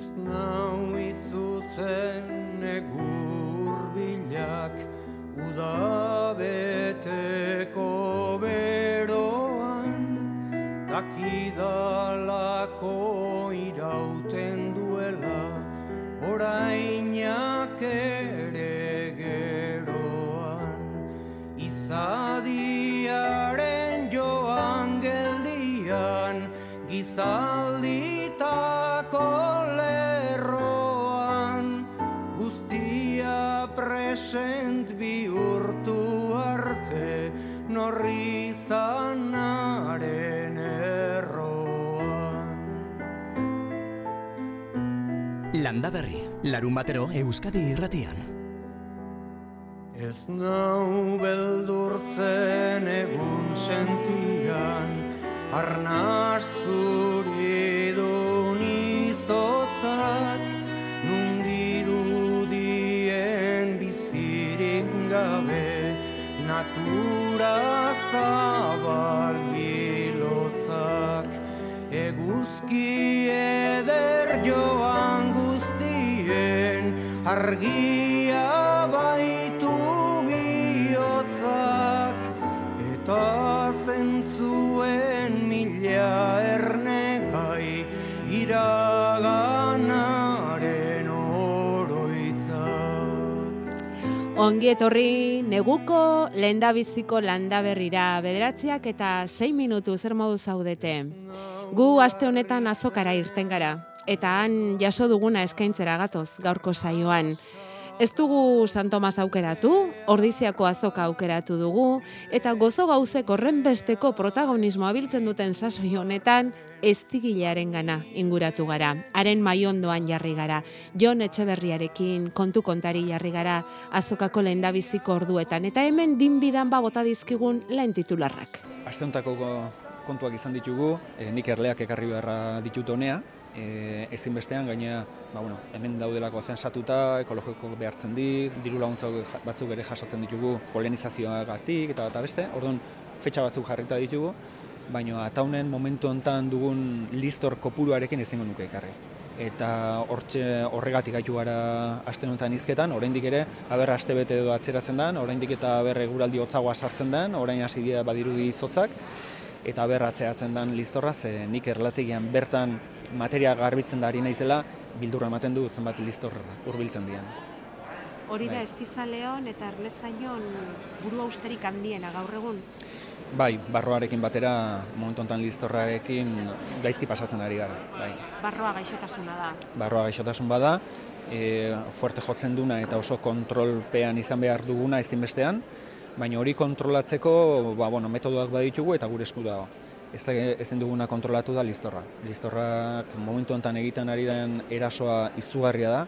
Ez nau izutzen egur bilak udabeteko beroan. Dakidalako irauten duela orainak ere geroan. Izadiaren joan geldian gizalditako larun batero Euskadi irratian. Ez nau beldurtzen egun sentian, arnaz zuridun izotzak, nundirudien bizirik gabe, natura argia baitu bihotzak, eta zentzuen mila ernegai, iraganaren oroitzak. Ongi etorri neguko lehendabiziko landaberrira bederatziak eta 6 minutu zer modu zaudete. Gu aste honetan azokara irten gara eta han jaso duguna eskaintzera gatoz gaurko saioan. Ez dugu San Tomas aukeratu, ordiziako azoka aukeratu dugu, eta gozo gauzek horren besteko protagonismoa biltzen duten sasoi honetan, eztigilearen gana inguratu gara. Haren maiondoan jarri gara. Jon Etxeberriarekin kontu kontari jarri gara azokako lehendabiziko orduetan. Eta hemen dinbidan ba bota dizkigun lehen titularrak. Asteontako kontuak izan ditugu, e, nik erleak ekarri beharra ditut honea, e, ezinbestean gaina ba, bueno, hemen daudelako zensatuta, ekologiko behartzen dit, diru laguntza batzuk ere jasotzen ditugu polenizazioagatik eta eta beste, orduan fetxa batzuk jarrita ditugu, baina ataunen momentu hontan dugun listor kopuruarekin ezingo nuke ekarri. Eta hortxe horregatik gaitu gara aste honetan izketan, oraindik ere aber aste bete edo atzeratzen den, oraindik eta aber eguraldi hotzagoa sartzen den, orain hasi dira badirudi izotzak eta aber atzeatzen den listorra ze nik erlategian bertan materia garbitzen da ari naizela bildurra ematen du zenbat listor hurbiltzen dian. Hori da Bai. Eskizaleon eta Erlezaion burua usterik handiena gaur egun. Bai, barroarekin batera momentu honetan listorrarekin gaizki pasatzen ari gara. Bai. Barroa gaixotasuna da. Barroa gaixotasun bada, e, fuerte jotzen duna eta oso kontrolpean izan behar duguna ezinbestean, baina hori kontrolatzeko ba, bueno, metodoak baditugu eta gure esku dago. Ez da ezin duguna kontrolatu da listorra. Listorrak momentu honetan egiten ari den erasoa izugarria da,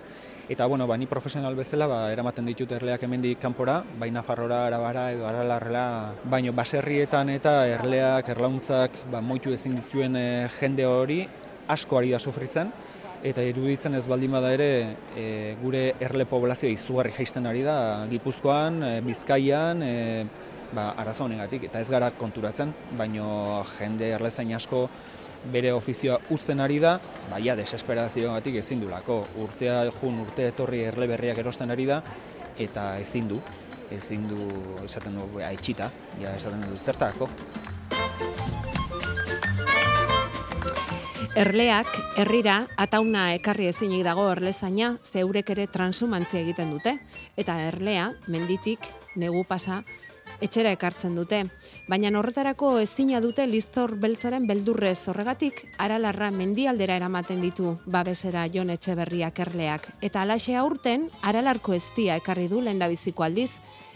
Eta, bueno, ba, ni profesional bezala, ba, eramaten ditut erleak hemendik kanpora, bai Nafarrora, Arabara edo Aralarrela, baino baserrietan eta erleak, erlauntzak, ba, moitu ezin dituen eh, jende hori asko ari da sufritzen, eta iruditzen ez baldin bada ere e, gure erle poblazio izugarri jaisten ari da Gipuzkoan, e, Bizkaian, e, ba, arazo honegatik, eta ez gara konturatzen, baino jende erlezain asko bere ofizioa uzten ari da, baia desesperazioagatik ezin dulako. Urtea jun, urte etorri erle berriak erosten ari da, eta ezin du, ezin du, esaten du, aitxita, ja esaten du, zertarako. Erleak, herrira, atauna ekarri ezinik dago erlezaina, zeurek ere transumantzia egiten dute. Eta erlea, menditik, negu pasa, etxera ekartzen dute. Baina horretarako ezina dute listor beltzaren beldurrez horregatik, aralarra mendialdera eramaten ditu babesera jon etxeberriak erleak. Eta alaxe aurten, aralarko eztia ekarri du lehendabiziko aldiz,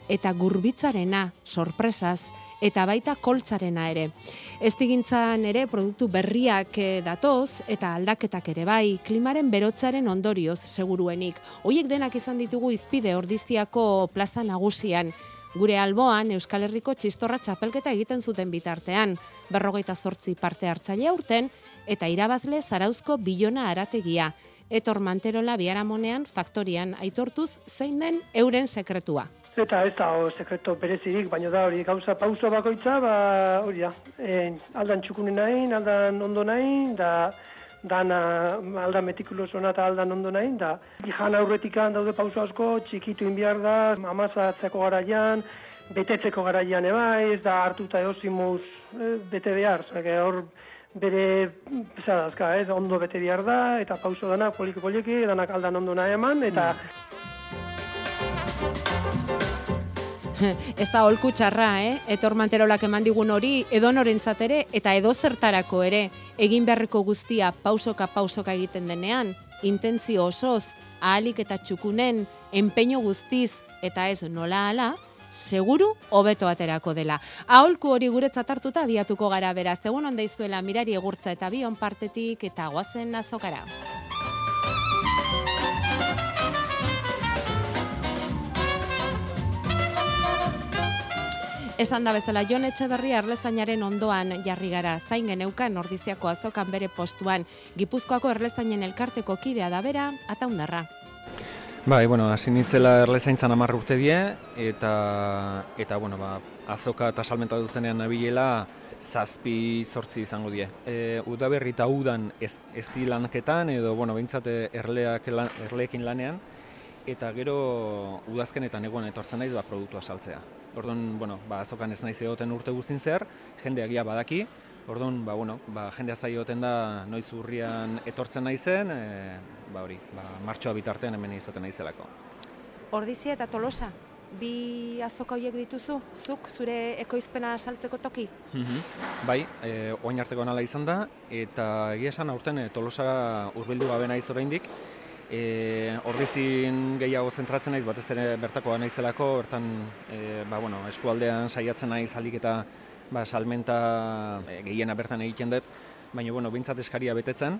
eta gurbitzarena, sorpresaz, eta baita koltzarena ere. Eztigintzan ere produktu berriak eh, datoz eta aldaketak ere bai, klimaren berotzaren ondorioz seguruenik. Hoiek denak izan ditugu izpide ordiziako plaza nagusian. Gure alboan Euskal Herriko txistorra txapelketa egiten zuten bitartean, berrogeita zortzi parte hartzaile aurten, eta irabazle zarauzko bilona arategia. Etor Manterola biharamonean faktorian aitortuz zein den euren sekretua. Eta ez da o, sekreto berezirik, baina da hori gauza pauso bakoitza, ba hori da, e, aldan txukunen nahi, aldan ondo nahi, da dana alda metikulosona eta aldan ondo nahi, da jan aurretikan daude pauso asko, txikitu inbiar da, amazatzeko garaian, betetzeko garaian ebai, ez da hartuta eosimuz e, bete behar, zake hor bere zadazka, ez, ondo bete behar da, eta pauso dana poliki poliki, danak aldan ondo nahi eman, eta Ez da holku txarra, eh? Etor manterolak eman digun hori edo norentzat ere eta edo zertarako ere egin beharreko guztia pausoka pausoka egiten denean, intentzio osoz, ahalik eta txukunen, enpeño guztiz eta ez nola ala, seguru hobeto aterako dela. Aholku hori guretzat hartuta abiatuko gara beraz, egun onda izuela mirari egurtza eta bion partetik eta guazen azokara. Esan da bezala, Jon Etxeberri erlezainaren ondoan jarri gara, zain geneukan ordiziako azokan bere postuan, Gipuzkoako erlezainen elkarteko kidea da bera, ataundarra. Bai, bueno, hasi nitzela erlezaintzan hamar urte die, eta, eta bueno, ba, azoka eta salmenta duzenean nabilela, zazpi zortzi izango die. E, udaberri eta udan ez, ez lanketan, edo, bueno, behintzate erleak, lan, erleekin lanean, eta gero udazkenetan egon etortzen naiz ba, produktua saltzea. Orduan, bueno, ba, azokan ez naiz egoten urte guztin zer, jende agia badaki, orduan, ba, bueno, ba, jendea zai da noiz urrian etortzen naizen, e, ba, hori, ba, martxoa bitartean hemen izaten naizelako. Ordizia eta Tolosa, bi azoka horiek dituzu, zuk zure ekoizpena saltzeko toki? Mhm. Bai, e, oain arteko nala izan da, eta egia esan aurten e, Tolosa urbildu gabe naiz oraindik, E, ordizin gehiago zentratzen naiz, batez ere bertakoa naizelako, hortan e, ba, bueno, eskualdean saiatzen naiz alik eta ba, salmenta e, gehiena bertan egiten dut, baina bueno, bintzat eskaria betetzen,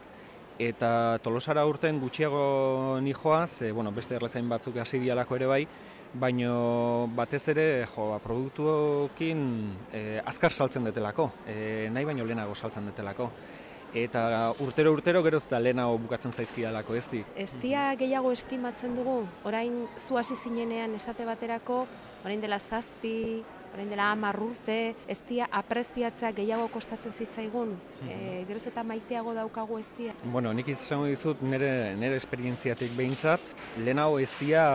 eta tolosara urten gutxiago nijoaz, e, bueno, beste erlezain batzuk hasi dialako ere bai, baina batez ere jo, ba, produktuokin e, azkar saltzen detelako, e, nahi baino lehenago saltzen detelako eta urtero urtero geroz eta lehenago bukatzen zaizkidalako ez di. Ez dia gehiago estimatzen dugu, orain zu hasi zinenean esate baterako, orain dela zazpi, orain dela hamar urte, ez dia apreziatzea gehiago kostatzen zitzaigun, mm e, geroz eta maiteago daukagu ez dia. Bueno, nik izango dizut nire, nire esperientziatik behintzat, lehenago ez dia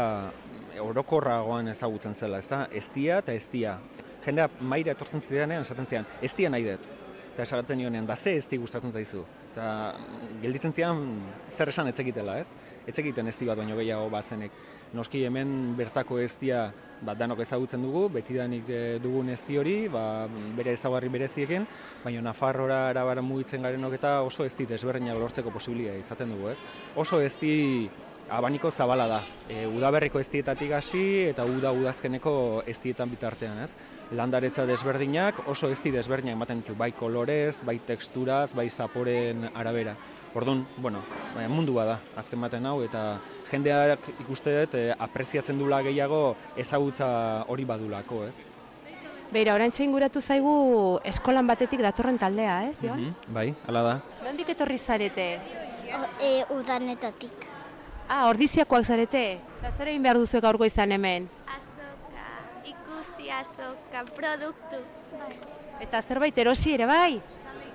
orokorragoan ezagutzen zela, ez da? Ez dia eta ez dia. Jendea maira etortzen zidanean, esaten zidan, ez dia nahi dut eta esagatzen nionean, da ze ez di gustatzen zaizu. Eta gelditzen zian zer esan etzekitela, ez? Etzekiten ez bat baino gehiago bazenek. Noski hemen bertako ez dia ba, danok ezagutzen dugu, betidanik e, dugun ez hori, ba, bere ezagarri bereziekin, baina Nafarrora arabara mugitzen garenok eta oso ez di desberdinak lortzeko posibilia izaten dugu, ez? Oso ez di abaniko zabala da. E, udaberriko eztietatik hasi eta uda udazkeneko eztietan bitartean, ez? Landaretza desberdinak oso ezti desberdinak ematen ditu, bai kolorez, bai teksturaz, bai zaporen arabera. Orduan, bueno, bai, mundua da, azken baten hau, eta jendeak ikuste dut e, apreziatzen dula gehiago ezagutza hori badulako, ez? Beira, orain inguratu zaigu eskolan batetik datorren taldea, ez, Joan? Mm bai, hala da. Nondik etorri zarete? E, udanetatik. Ah, ordiziakoak zarete? Zer egin behar duzu gaurko izan hemen? Azoka, ikusi azoka, produktu. Eta zerbait erosi ere bai?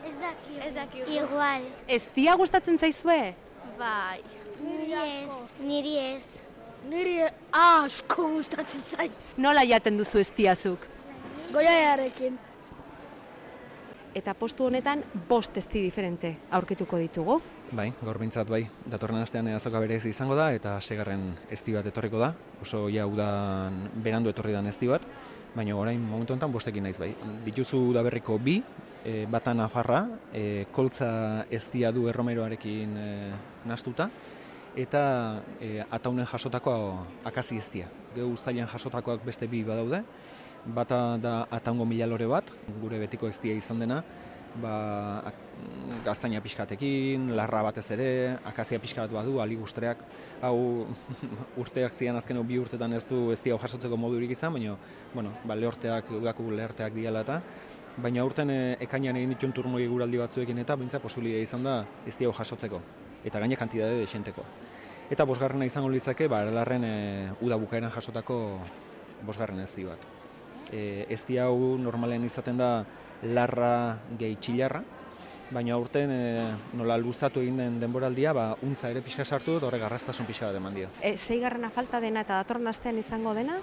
Ez daki. Ez daki. Igual. Ez dia gustatzen zaizue? Bai. Niri ez. Niri ez. Niri asko gustatzen zain. Nola jaten duzu ez diazuk? Goiaiarekin. Eta postu honetan bost ezti diferente aurkituko ditugu. Bai, gaur bintzat bai, datorren astean azoka berez izango da eta segarren ezti bat etorriko da. Oso ja udan berandu etorri dan ezti bat, baina orain momentu honetan bostekin naiz bai. Dituzu da berriko bi, e, bata nafarra, e, koltza eztia du erromeroarekin e, nastuta, eta e, ataunen jasotako akazi eztia. Geu ustailan jasotakoak beste bi badaude, bata da ataungo milalore bat, gure betiko eztia izan dena, ba, gaztaina pixkatekin, larra batez ere, akazia pixka bat badu, ali guztreak, hau urteak zian azken bi urtetan ez du ez hau jasotzeko modurik izan, baina bueno, ba, lehorteak, udako lehorteak diala eta, baina urten e, ekainan egin ditun turmoi guraldi batzuekin eta bintza posibilia izan da ez hau jasotzeko, eta gaine kantidade desenteko. Eta bosgarrena izango litzake, ba, erlarren e, uda bukaeran jasotako bosgarren ez bat. E, ez hau normalen izaten da larra gehi txilarra, baina aurten e, nola luzatu egin den denboraldia, ba, untza ere pixka sartu dut, horrek garraztasun pixka bat eman dio. E, seigarrena falta dena eta datorren astean izango dena?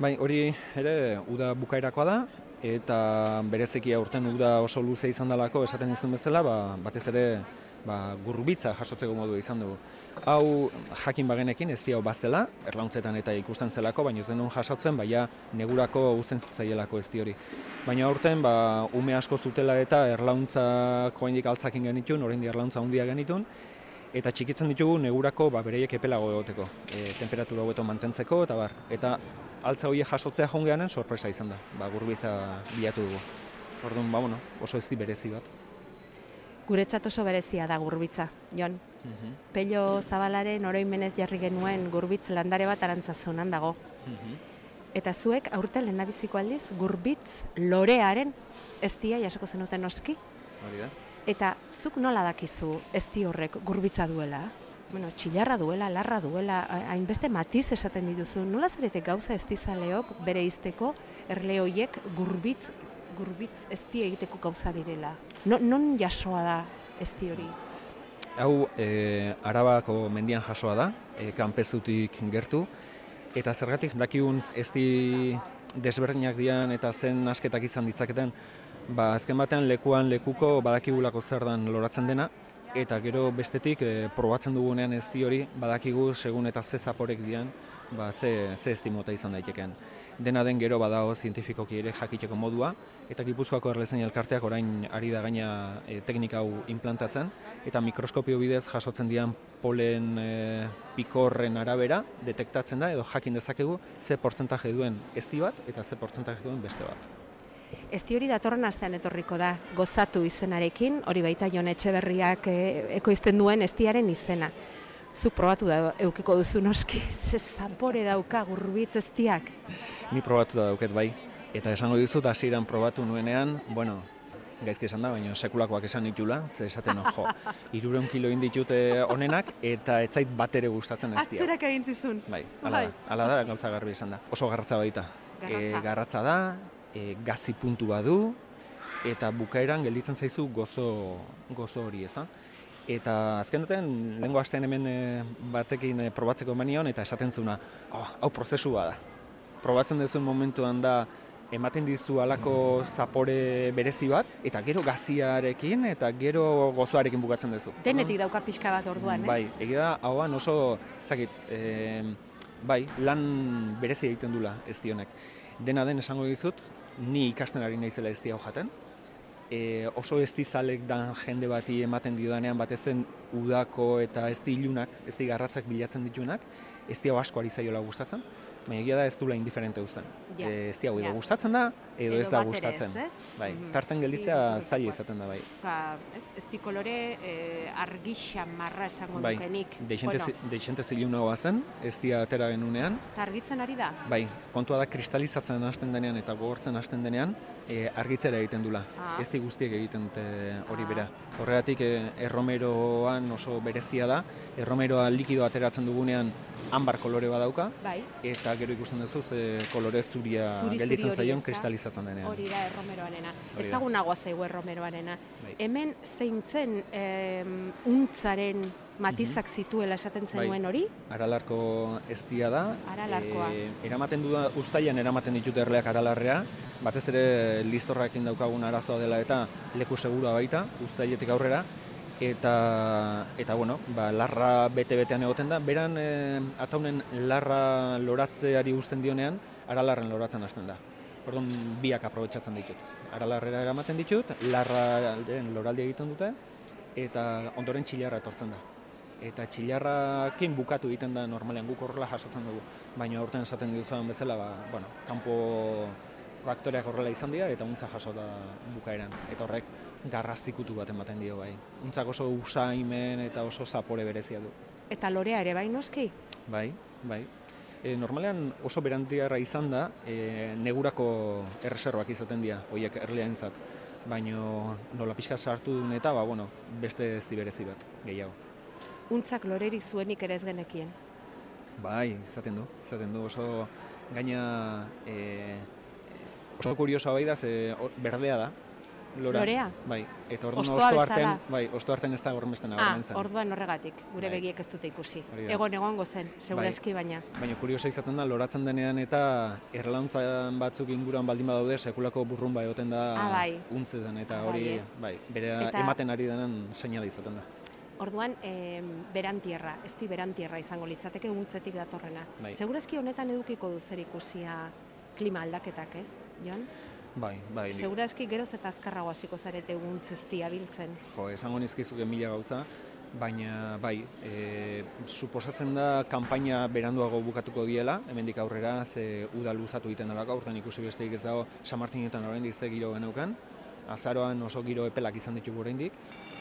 Bai, hori ere uda bukaerakoa da, eta bereziki aurten uda oso luze izan dalako esaten izan bezala, ba, batez ere ba, gurbitza jasotzeko modu izan dugu. Hau jakin bagenekin ez hau bazela, erlauntzetan eta ikusten zelako, baina ez denon jasotzen, baina negurako uzen zaielako ez hori. Baina aurten, ba, ume asko zutela eta erlauntza koendik altzakin genitun, orain erlauntza handia genitun, eta txikitzen ditugu negurako ba, bereiek epelago egoteko, e, temperatura hobeto mantentzeko, eta bar, eta altza horiek jasotzea jongeanen sorpresa izan da, ba, gurbitza bilatu dugu. Orduan, ba, bueno, oso ez berezi bat. Guretzat oso berezia da gurbitza, Jon. Mhm. Pello Zabalaren oroimenez jarri genuen gurbitz landare bat arantzazunan dago. Mhm. Eta zuek aurten lehendabiziko aldiz gurbitz lorearen eztia jasoko zenuten noski. Hori da. Eta zuk nola dakizu ezti horrek gurbitza duela? Bueno, txilarra duela, larra duela, ha- hainbeste matiz esaten dituzu. Nola zarete gauza estizaleok bere izteko erle hoiek gurbitz, gurbitz ezti egiteko gauza direla? No, non jasoa da ezti hori? Hau e, Arabako mendian jasoa da, e, kanpezutik gertu, eta zergatik dakigun ezti desberdinak dian eta zen asketak izan ditzaketen, ba, azken batean lekuan lekuko badakigulako zer dan loratzen dena, eta gero bestetik e, probatzen dugunean ezti hori badakigu segun eta ze zaporek dian, ba, ze, ze ezti mota izan daiteken. Dena den gero badago zientifikoki ere jakiteko modua, eta Gipuzkoako Erlezain Elkarteak orain ari da gaina e, teknika hau implantatzen, eta mikroskopio bidez jasotzen dian polen e, pikorren arabera detektatzen da, edo jakin dezakegu ze portzentaje duen ezti bat eta ze portzentaje duen beste bat. Ezti hori datorren astean etorriko da, gozatu izenarekin, hori baita Jon Etxeberriak e, ekoizten duen eztiaren izena. Zuk probatu da eukiko duzu noski, ze zapore dauka gurbitz eztiak. Ni probatu da dauket bai, eta esango dizut hasieran probatu nuenean, bueno, gaizki esan da, baina sekulakoak esan ditula, ze esaten jo, irureun kilo inditute honenak, eta ez zait bat ere gustatzen ez dira. Atzerak egin zizun. Bai, ala da, ala da gauza garbi izan da. Oso garratza baita. Garratza. E, garratza da, e, gazi puntu badu, eta bukaeran gelditzen zaizu gozo, gozo hori ez da. Eta azken duten, lehenko astean hemen e, batekin e, probatzeko emanion, eta esaten zuna, oh, hau prozesu da. Probatzen duzuen momentuan da, ematen dizu halako zapore berezi bat, eta gero gaziarekin, eta gero gozoarekin bukatzen duzu. Denetik dauka pixka bat orduan, ez? Bai, egia da, hauan oso, ez dakit, e, bai, lan berezi egiten dula ez honek. Dena den esango dizut, ni ikasten ari naizela ez hau jaten. E, oso ez zalek dan jende bati ematen diodanean batezen udako eta ez ilunak, ez garratzak bilatzen ditunak, ez hau asko ari zaiola gustatzen. Baina egia da ez dula indiferente uzten. Ja, E, ez hau edo ja. gustatzen da, edo, Edo ez da gustatzen. ez, ez? Bai, Mhm. tarten gelditzea zaila izaten da bai. Ba, ez, ez di kolore eh, argixa marra esango Bai, nukenik. deixente, bueno, deixente zen, ez dia atera genunean, eta argitzen ari da? Bai, kontua da kristalizatzen hasten denean eta gogortzen hasten denean, e, argitzera egiten dula. Ah. Ez guztiek egiten dute hori bera. Horregatik e, erromeroan oso berezia da, erromeroa likido ateratzen dugunean ambar kolore badauka, Bai, eta gero ikusten duzu ze kolore zuria Zuri-zuri gelditzen hori, zaion kristalizatzen denean. hori da erromeroarena. Da. Ezagunagoa zaigu erromeroarena. Bai. Hemen zeintzen em, untzaren matizak zituela esaten Mhm. Bai. zenuen hori? Aralarko eztia da. Aralarkoa. E, eramaten du uztailan eramaten ditut erleak aralarrea. Batez ere listorrakin daukagun arazoa dela eta leku segura baita uztailetik aurrera. Eta, eta bueno, ba, larra bete-betean egoten da. Beran e, ataunen larra loratzeari uzten dionean, aralarren loratzen hasten da. Orduan biak aprobetsatzen ditut. Aralarrera eramaten ditut, larraren loraldi egiten dute, eta ondoren txilarra etortzen da eta txilarrakin bukatu egiten da normalean guk horrela jasotzen dugu. Baina aurten esaten duzuen bezala, ba, bueno, kanpo faktoreak horrela izan dira eta untza jaso da bukaeran. Eta horrek garraztikutu bat ematen dio bai. Untzak oso usaimen eta oso zapore berezia du. Eta lorea ere bai noski? Bai, bai. E, normalean oso berantiarra izan da, e, negurako erreserbak izaten dira, horiek erleaentzat. Baina nola pixka sartu duen eta, ba, bueno, beste ez berezi bat, gehiago. Untzak lorerik zuenik ere ez genekien. Bai, izaten du, izaten du oso gaina e, oso kuriosoa bai da, ze berdea da, lora. Lorea? Bai, eta orduan Hostoa osto arten, bai, osto arten ez da horrenbesten Ah, nabarmentzen. orduan horregatik, gure Bai. begiek ez dute ikusi. Hori. Egon egongo zen, segurazki baina. Baina kuriosa izaten da, loratzen denean eta erlauntzan batzuk inguruan baldin badaude, sekulako burrumba egoten da Ah, bai. untzetan, eta Ah, hori, bai, eh? bai, bere Eta- ematen ari denen seinale izaten da. Orduan, em, berantierra, ez di berantierra izango litzateke untzetik datorrena. Bai. Segurazki honetan edukiko du zer ikusia klima aldaketak, ez, Jon? Bai, bai, Segurazki geroz eta azkarrago hasiko zarete untzeztia biltzen. jo, esango nizkizuke mila gauza, baina bai, e, suposatzen da kanpaina beranduago bukatuko diela, hemendik aurrera, ze uda luzatu egiten delako, aurten ikusi besteik ez dago San Martinetan oraindik ze giro geneukan, azaroan oso giro epelak izan ditugu oraindik,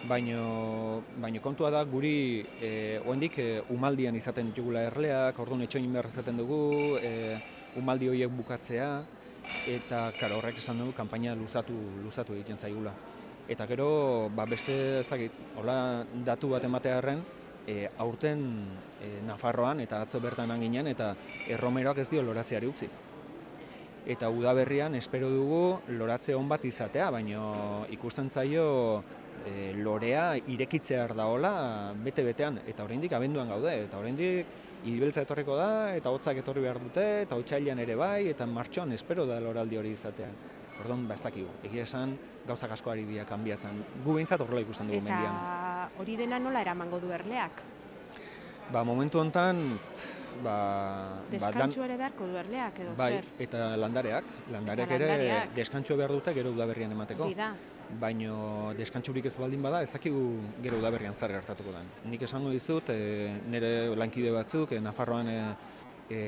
baino, baino kontua da guri e, oraindik e, umaldian izaten ditugula erleak, orduan etxoin behar izaten dugu, e, umaldi horiek bukatzea, eta karo, horrek esan dugu kanpaina luzatu, luzatu egiten zaigula. Eta gero, ba, beste ezagit, hola datu bat ematearren, e, aurten e, Nafarroan eta atzo bertan ginen eta erromeroak ez dio loratzeari utzi. Eta udaberrian espero dugu loratze on bat izatea, baino ikusten zaio e, lorea irekitzear daola bete-betean, eta oraindik abenduan gaude, eta oraindik hilbeltza etorriko da, eta hotzak etorri behar dute, eta otsailean ere bai, eta martxoan espero da loraldi hori izatea. Orduan, ba ez dakigu, egia esan gauzak asko ari dira kanbiatzen. Gu behintzat horrela ikusten dugu mendian. Eta hori dena nola eramango du erleak? Ba, momentu hontan, ba, ba, Deskantxu ere beharko du erleak edo bai, zer? eta landareak, landareak Eta ere landareak. deskantxo behar dute gero udaberrian emateko. Hori da. Baino deskantxurik ez baldin bada, ez dakigu gero udaberrian zer gertatuko den. Nik esango dizut, e, nire lankide batzuk, e, Nafarroan e, e,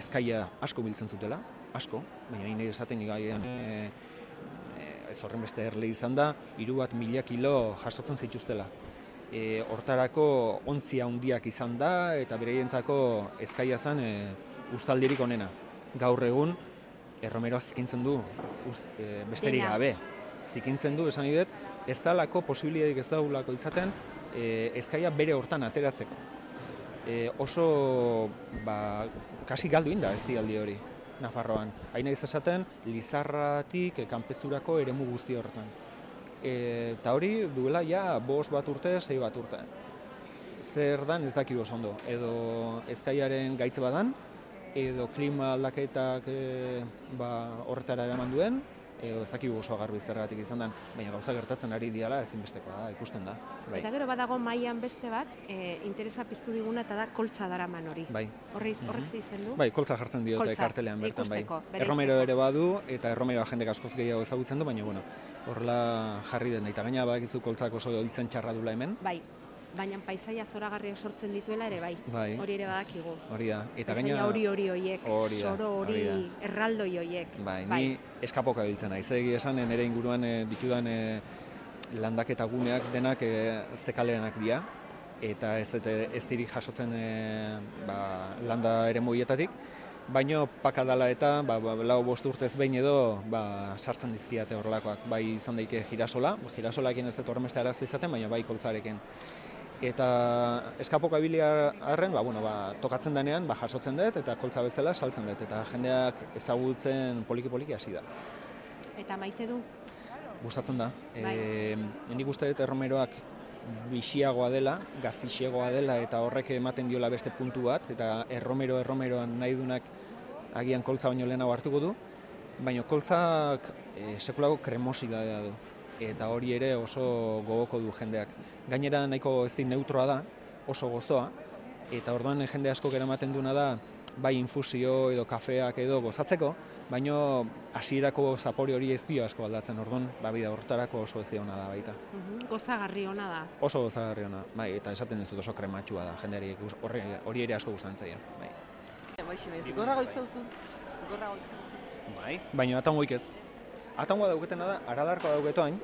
ezkaia asko biltzen zutela, asko, baina hain esaten igaian e, ez horren beste erle izan da, hiru bat mila kilo jasotzen zituztela. E, hortarako ontzia handiak izan da, eta bereientzako ezkaia zen e, ustaldirik onena. Gaur egun, erromeroa zikintzen du, e, besterik gabe. Zikintzen du, esan dut, ez dalako posibilidadik ez daulako izaten, e, ezkaia bere hortan ateratzeko. E, oso, ba, kasi galdu inda ez dialdi hori, Nafarroan. Haina esaten, Lizarratik e, kanpezurako eremu guzti horretan. E, eta hori duela ja bost bat urte, sei bat urte. Zer dan ez dakigu oso ondo. Edo ezkaiaren gaitz badan, edo klima aldaketak e, ba, horretara eraman duen, edo ez dakigu oso garbi zergatik izan den, baina gauza gertatzen ari diala ezinbestekoa da, ikusten da. Bai. Eta gero badago mailan beste bat, e, interesa piztu diguna eta da koltza daraman hori. Bai. Horri, horrek ze izen du? Bai, koltza jartzen diote Koltza, kartelean bertan bai. ikusteko. Erromero ere badu eta erromero jendek askoz gehiago ezagutzen du, baina bueno, horrela jarri den eta gaina badakizu koltzak oso izen txarra dula hemen. Bai. Baina paisaia zoragarriak sortzen dituela ere bai. Bai. Hori ere badakigu. Hori da. Eta gaina hori hori hoiek, soro hori, erraldoi hoiek. Bai, ni eskapoka biltzen naiz. Egi esan nire inguruan e, ditudan e, landaketa guneak denak e, zekaleanak dira eta ez ez dirik jasotzen e, ba, landa ere moietatik. Baino pakadala eta ba, ba, lau bost urtez behin edo ba, sartzen dizkiate horrelakoak. Bai izan daike girasola, girasolakin ez dut horremeste arazo izaten, baina bai koltzarekin. Eta eskapoka bilia arren, ba, bueno, ba, tokatzen denean, ba, jasotzen dut eta koltza bezala saltzen dut. Eta jendeak ezagutzen poliki-poliki hasi da. Eta maite du? Gustatzen da. Bai. E, nik uste dut erromeroak bixiagoa dela, gazixegoa dela eta horrek ematen diola beste puntu bat eta erromero erromeroan nahi dunak agian koltza baino lehenago hartuko du, baina koltzak e, sekulako kremosidadea du eta hori ere oso gogoko du jendeak. Gainera nahiko ez neutroa da, oso gozoa, eta orduan jende asko eramaten duna da bai infusio edo kafeak edo gozatzeko, baino hasierako zapore hori ez dio asko aldatzen, orduan ba bida hortarako oso ez ona da baita. Mhm, Gozagarri ona da. Oso gozagarri ona, bai, eta esaten ez dut oso krematxua da, jendeari horri, hori ere asko gustatzen zaio, bai. Baixi naiz. Gorrago ikzauzu. Gorrago ikzauzu. Bai. Baina atangoik ez. Atangoa dauketena da, aralarkoa dauketoain,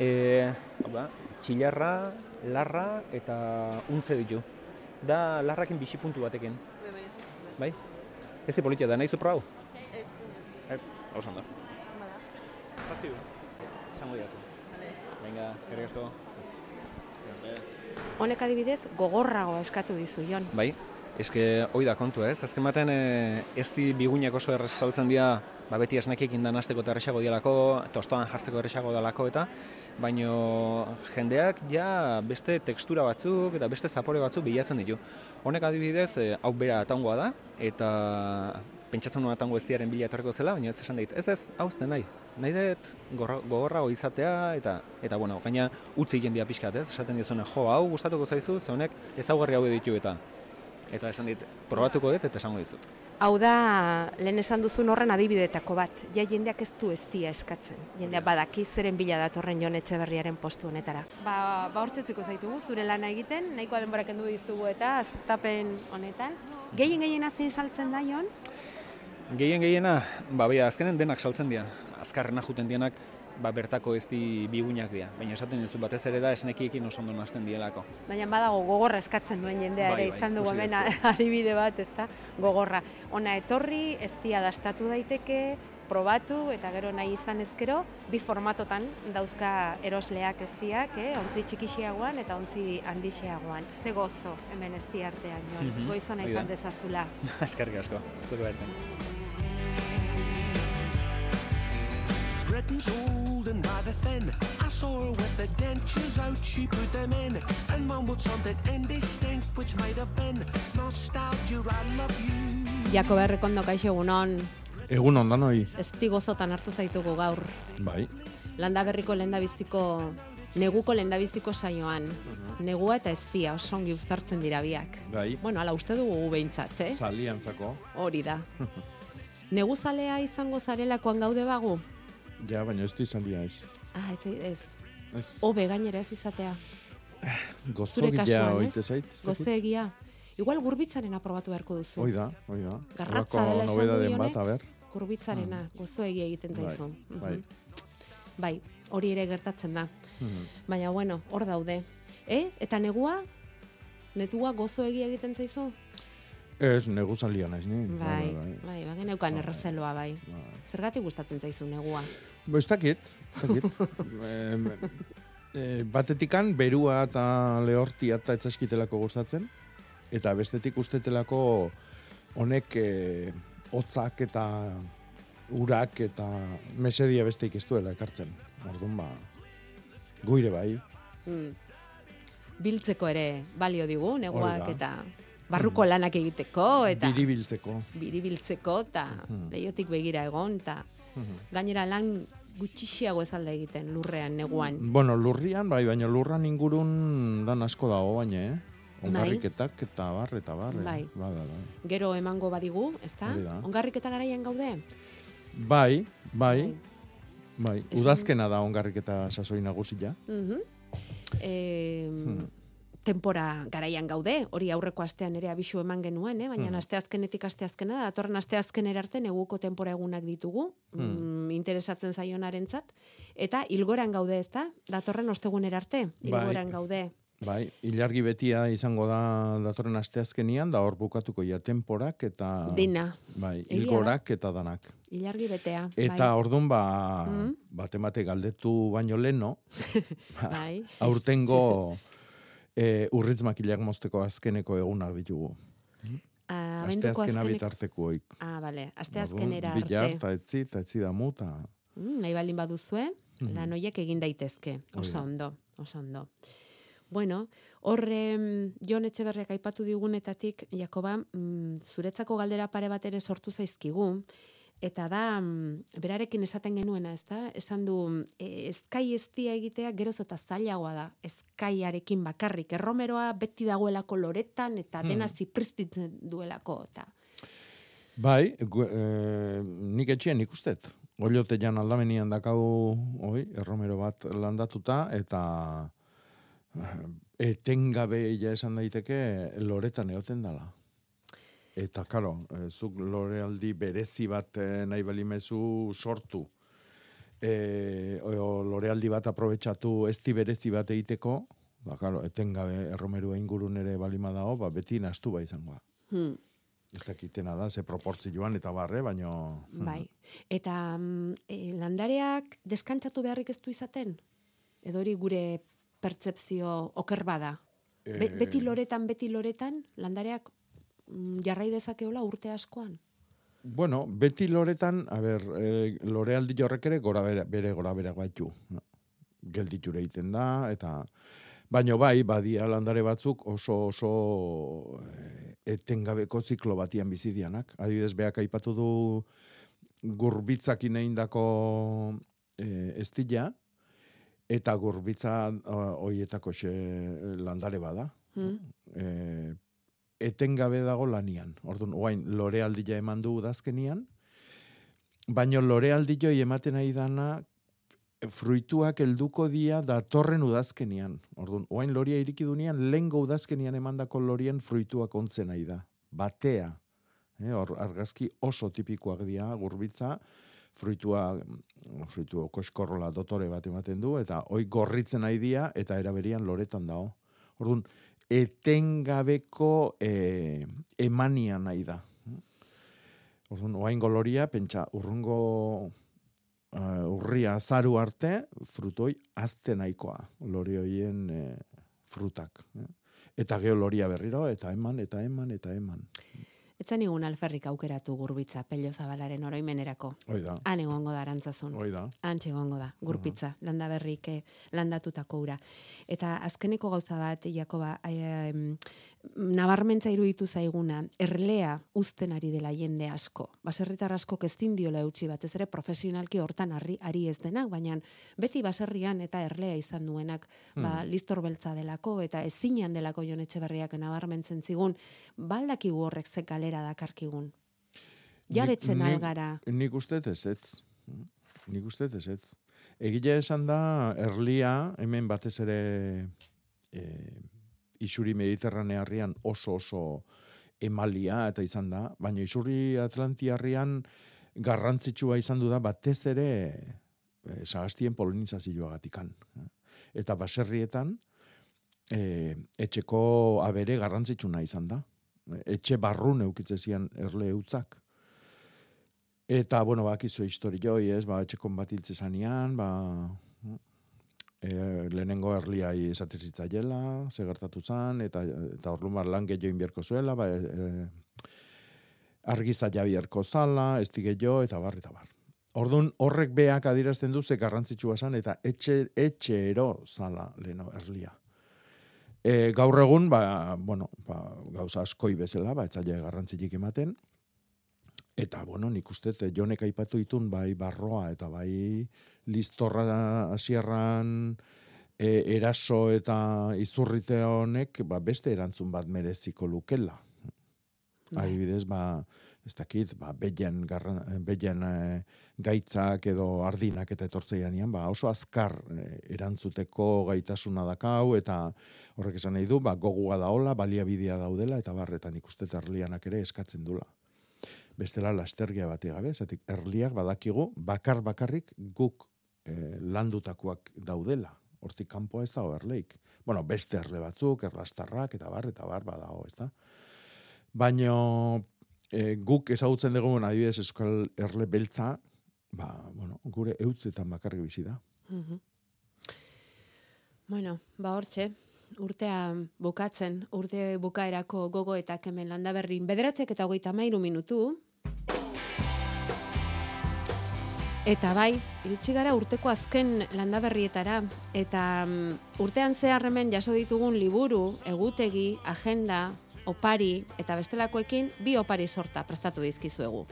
e, ba, txilarra, larra eta untze ditu. Da larrakin bixi puntu batekin, Bai, ez. di politia da, nahi zu prau? Ez, ez. Hau da. Bada. Zazpi du. Esango diazu. Venga, eskerrik asko. Honek adibidez, gogorrago eskatu dizu, Jon. Bai, eske hoi da kontua ez, azken baten e, ez di biguinak oso errez saltzen dira ba, beti esnekiekin danazteko eta erresago dialako, tostoan jartzeko erresago dalako eta, baino jendeak ja beste tekstura batzuk eta beste zapore batzuk bilatzen ditu. Honek adibidez, eh, hau bera atangoa da, eta pentsatzen nuen atango ez diaren bila etorriko zela, baina ez esan dit, ez ez, hau ez den nahi. Nahi dut gorra- gogorrago izatea, eta, eta bueno, gaina utzi jendia pixkat, ez? Esaten dizune, jo, hau gustatuko zaizu, ze honek ezaugarri hau ditu eta eta esan dit, probatuko dut eta esango dizut. Hau da, lehen esan duzun horren adibidetako bat. Ja jendeak ez du estia eskatzen. Jendeak badaki zeren bila datorren Jon Etxeberriaren postu honetara. Ba, ba hortzetziko zaitugu, zure lana egiten, nahikoa denbora kendu dizugu eta astapen honetan. Gehien gehiena zein saltzen da, Jon? Gehien gehiena, ba, bia, azkenen denak saltzen dira. Azkarrena juten dianak, ba, bertako ez di bigunak dira. Baina esaten dizu batez ere da esnekiekin oso ondo nazten dielako. Baina badago gogorra eskatzen duen jendea Bai, ere bai, izan dugu hemen duzu. adibide bat, ezta? Gogorra. Ona etorri, eztia dastatu daiteke, probatu eta gero nahi izan ezkero, bi formatotan dauzka erosleak eztiak, eh? ontzi txikixiagoan eta ontzi handixeagoan. Ze gozo hemen ezti artean, Jon. Mhm, Goizona izan dezazula. Eskerrik asko, zuko bertan. Britain's old and rather thin. I saw her with the dentures out, she put them in. And one with something indistinct, which might have been nostalgia, I love you. Jako berrekondo kaixo egunon, Egun ondan hoi. ezti gozotan hartu zaitugu gaur. Bai. Landa berriko lehendabiztiko, neguko lehendabiztiko saioan. Negua eta eztia oso ongi uztartzen dira biak. Bai. Bueno, ala uste dugu gu behintzat, eh? Zaliantzako. Hori da. Neguzalea izango zarelakoan gaude bagu? Ja, baina ez izan dira ez. Ah, ez, ez. Ez. Obe gainera ez izatea. Gozo Zure gila kasuan, oite zait. ez dakit. Gozte egia. Igual gurbitzaren aprobatu beharko duzu. Hoi da, hoi da. Garratza dela esan du bat, a ber. Gurbitzarena, gozo egia egiten Bai, zaizu. bai. Mhm. Bai, hori ere gertatzen da. Mhm. Baina, bueno, hor daude. Eh? Eta negua? Netua gozo egia egiten zaizu? Ez, neguzalia naiz ni. Bai, bai, bai, geneukan errezeloa, bai. Bai. Zergatik gustatzen zaizu negua? Bo, ez dakit, ez dakit. Em, eh, batetikan berua eta lehortia eta etzaskitelako gustatzen, eta bestetik ustetelako honek eh, hotzak eta urak eta mesedia besteik ez duela ekartzen. Orduan ba, guire bai. Mm. Biltzeko ere balio digu, neguak eta barruko lanak egiteko, eta Biribiltzeko. biribiltzeko, eta Mhm. leiotik begira egon, eta gainera lan gutxixiago ez alda egiten lurrean, neguan. Bueno, lurrian, bai, baina lurran ingurun lan asko dago, baina, eh? Bai. Ongarriketak eta bar, eta bar. eh? Bai. Bada, bai. Gero emango badigu, ezta? Hori da. Ongarrik eta garaian gaude? Bai, bai, bai. Esan- Udazkena da ongarriketa sasoi nagusia. Mhm. E, Hmm. Tempora garaian gaude, hori aurreko astean ere abisu eman genuen, eh? baina Mhm. asteazkenetik asteazkena, da, datorren asteazkenera arte neguko tempora egunak ditugu, Hmm. mm, interesatzen zaionarentzat eta ilgoran gaude, ezta? Datorren ostegunera arte, Bai. ilgoran gaude. Bai, ilargi betia izango da datorren asteazkenian, da hor bukatuko ja temporak eta... Dena. Bai, da. ilgorak eta danak. Ilargi betea. Eta bai. ordun ba, Mhm. bate mate galdetu baino leno, Bai. aurtengo e, urritz makilak mozteko azkeneko egunak ditugu. Ah, abenduko Asteazkena azkeneko- bitarteko oik. Ah, bale. Asteazkenera arte. Bilar, eta etzi, eta etzi damu, eta... Mm, nahi baldin baduzue, Mhm. lan hoiek egin daitezke. Oso da. ondo, oso ondo. Bueno, horre mm, Jon Etxeberriak aipatu digunetatik, Jakoba, mm, zuretzako galdera pare bat ere sortu zaizkigu, eta da, mm, berarekin esaten genuena, ezta? Esan du, e, eskai eztia egitea geroz eta zailagoa da, eskaiarekin bakarrik. Erromeroa beti dagoelako loretan, eta dena Hmm. zipristitzen duelako, eta... Bai, gu, e, nik etxean ikustet. Oliote jan aldamenian dakau, oi, erromero bat landatuta, eta eh, etengabe ja esan daiteke loretan egoten dala. Eta, karo, e, zuk lorealdi berezi bat e, nahi balimezu sortu, e, o, lorealdi bat aprobetsatu ezti berezi bat egiteko, ba, karo, etengabe erromerua ingurun ere balima dago, ba, beti nastu ba izango. Hmm. Ez dakitena da, ze proportzioan eta barre, baino... Bai. Eta e, landareak deskantzatu beharrik ez du izaten? Edo hori gure pertzepzio oker bada? Be, beti loretan, beti loretan, landareak jarrai dezakeola urte askoan? Bueno, beti loretan, a ber, e, lorealdi horrek ere gora bere, bere gora bere batu. Gelditure egiten da, eta baino bai, badia landare batzuk oso oso eh, etengabeko ziklo batian bizidianak. Adibidez, beak aipatu du gurbitzak ineindako e, estila, eta gurbitza hoietako xe landare bada. Mm. E, etengabe dago lanian. Orduan, oain, lorealdia eman du udazkenian, baino lorealdio ematen nahi dana fruituak helduko dia datorren udazkenian. Orduan, oain loria iriki dunean, lengo udazkenian emandako lorien fruituak ontzen nahi da. Batea. Eh, hor, argazki oso tipikoak dira, gurbitza, fruitua, fruitu koskorrola dotore bat ematen du, eta hoi gorritzen nahi dia, eta eraberian loretan dago. Orduan, etengabeko e, emania nahi da. Orduan, oain goloria, pentsa, urrungo uh, urria azaru arte, frutoi azte nahikoa, lori hoien e, frutak. Eh? Eta geoloria berriro, eta eman, eta eman, eta eman. Etzan igun alferrik aukeratu gurbitza, pello zabalaren oroimenerako. Hoi da. Han egongo da arantzazun. Hoi da. Antxe egongo da, gurpitza, uh landa berrik eh, landatutako ura. Eta azkeneko gauza bat, Jakoba, eh, nabarmentza iruditu zaiguna, erlea uzten ari dela jende asko. Baserritar asko keztin diola eutxi bat, ez ere profesionalki hortan ari, ari ez denak, baina beti baserrian eta erlea izan duenak, ba, Hmm. listor beltza delako, eta ezinean delako jonetxe berriak nabarmentzen zigun, baldakigu horrek ze galera dakarkigun. Jabetzen Nik- algara. Nik uste ez ez. Nik uste ez ez. Egile esan da, erlia, hemen batez ere e, isuri mediterranearrian oso oso emalia eta izan da, baina isuri atlantiarrian garrantzitsua izan du da batez ere e, sagastien polinizazioagatikan. Eta baserrietan, e, etxeko abere garrantzitsuna izan da. Etxe barrun eukitze zian erle eutzak. Eta, bueno, bakizu histori joi, ez, ba, etxekon bat hiltze zanean, ba, e, lehenengo erliai esaten zitzaiela, ze gertatu zan, eta, eta orduan bar lan gehiago inbierko zuela, ba, e, argiza jabierko zala, ez jo, eta bar, eta bar. Orduan, horrek beak adirazten du ze garrantzitsua zan, eta etxe, etxe ero zala leheno erlia. E, gaur egun, ba, bueno, ba, gauza askoi bezala, ba, etzaile garrantzitik ematen, Eta, bueno, nik uste, eh, jonek aipatu itun, bai barroa eta bai listorra hasierran e, eraso eta izurrite honek, ba, beste erantzun bat mereziko lukela. Bai. Adibidez, ba, ez dakit, ba, bellen, garran, bellen e, gaitzak edo ardinak eta etortzeianian, ba, oso azkar e, erantzuteko gaitasuna dakau, eta horrek esan nahi du, ba, gogua daola, baliabidea daudela, eta barretan ikuste erlianak ere eskatzen dula bestela lastergia bati gabe, zatik erliak badakigu bakar bakarrik guk eh, landutakoak daudela. Hortik kanpoa ez dago erleik. Bueno, beste erle batzuk, erlastarrak eta bar eta bar badago, ez da. Baina eh, guk ezagutzen dugu adibidez euskal erle beltza, ba, bueno, gure eutzetan bakarrik bizi da. Mhm. Bueno, ba hortxe, urtea bukatzen, urte bukaerako gogo eta kemen landa berrin, bederatzek eta hogeita mairu minutu. Eta bai, iritsi gara urteko azken landaberrietara, eta mm, urtean zehar hemen jaso ditugun liburu, egutegi, agenda, opari, eta bestelakoekin bi opari sorta prestatu dizkizuegu.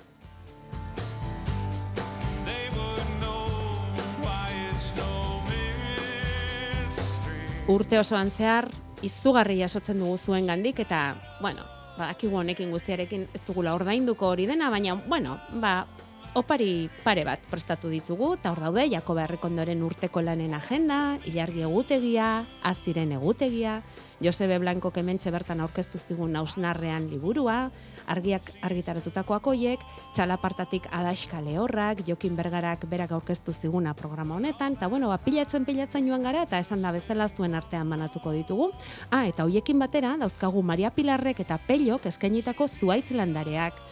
Urte osoan zehar izugarri jasotzen dugu zuen gandik eta, bueno, badakigu honekin guztiarekin ez dugula ordainduko hori dena, baina, bueno, ba, opari pare bat prestatu ditugu, eta hor daude, Jakoba Errekondoren urteko lanen agenda, ilargi egutegia, aziren egutegia, Josebe Blanco kementxe bertan aurkeztu zigun nausnarrean liburua, argiak argitaratutakoak hoiek, txalapartatik adaxka lehorrak, Jokin Bergarak berak aurkeztu ziguna programa honetan, eta bueno, ba, pilatzen pilatzen joan gara, eta esan da bezala zuen artean banatuko ditugu. Ah, eta hoiekin batera, dauzkagu Maria Pilarrek eta Pellok eskainitako zuaitz landareak.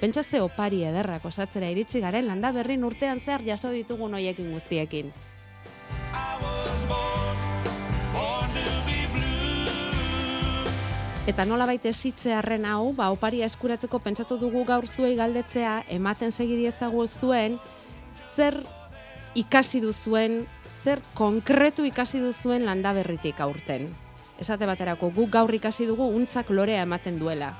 Pentsa ze opari ederrak osatzera iritsi garen landa berrin urtean zehar jaso ditugun hoiekin guztiekin. Eta nola baita esitzearen hau, ba, oparia eskuratzeko pentsatu dugu gaur zuei galdetzea, ematen segiri ezagu zuen, zer ikasi duzuen, zer konkretu ikasi duzuen landa berritik aurten. Esate baterako, guk gaur ikasi dugu untzak lorea ematen duela.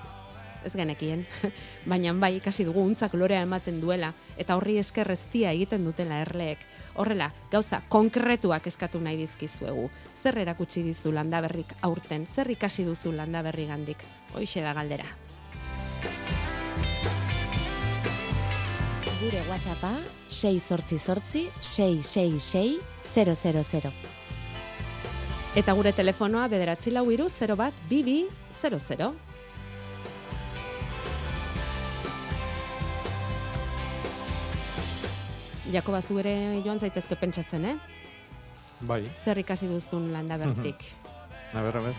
Ez genekien, baina bai ikasi dugu untzak lorea ematen duela, eta horri esker eztia egiten dutela erleek. Horrela, gauza konkretuak eskatu nahi dizkizuegu. Zer erakutsi dizu landaberrik aurten, zer ikasi duzu landaberri gandik. Hoixe da galdera. Gure WhatsAppa 688 666 000. Eta gure telefonoa bederatzi lau iru 0 bat bibi 00. Jakoba zu ere joan zaitezke pentsatzen, eh? Bai, Zer ikasi duzun landabertik. a ber, a ber.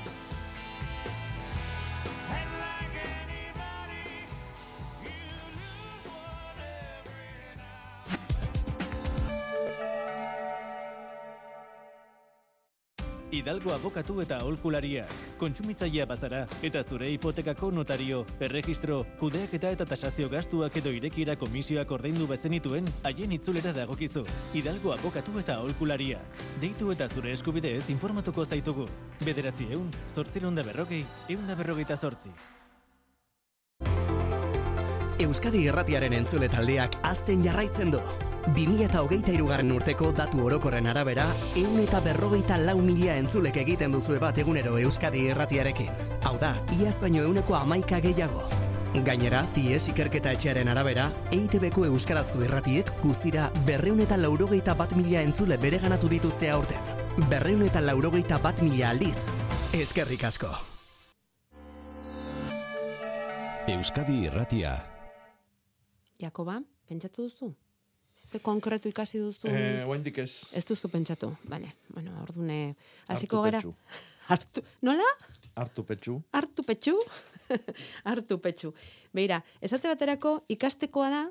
Hidalgo abokatu eta aholkularia, kontsumitzailea bazara eta zure hipotekako notario, erregistro, kudeaketa eta tasazio gastuak edo irekiera komisioak ordaindu bezenituen, haien itzulera dagokizu. Hidalgo abokatu eta aholkularia. Deitu eta zure eskubideez informatuko zaitugu. Bederatzi eun, zortziron da berrogei, eun da berrogeita zortzi. Euskadi Irratiaren entzule taldeak azten jarraitzen du. 2023 garren urteko datu orokorren arabera, eun eta berrogeita lau mila entzulek egiten duzue bat egunero Euskadi Irratiarekin. Hau da, iaz baino euneko amaika gehiago. Gainera, zies ikerketa etxearen arabera, EITB-ko Euskarazko irratiek guztira berreun eta laurogeita bat mila entzule bereganatu dituzte aurten. Berreun eta laurogeita bat mila aldiz. Eskerrik asko. Euskadi Irratia. Jakoba, pentsatu duzu? Ze konkretu ikasi duzu? Eh, oraindik ez. Ez duzu pentsatu, bale. Bueno, ordune, hasiko gara. Hartu, nola? Hartu petxu. Hartu petxu? Hartu petxu. Beira, esate baterako ikastekoa da,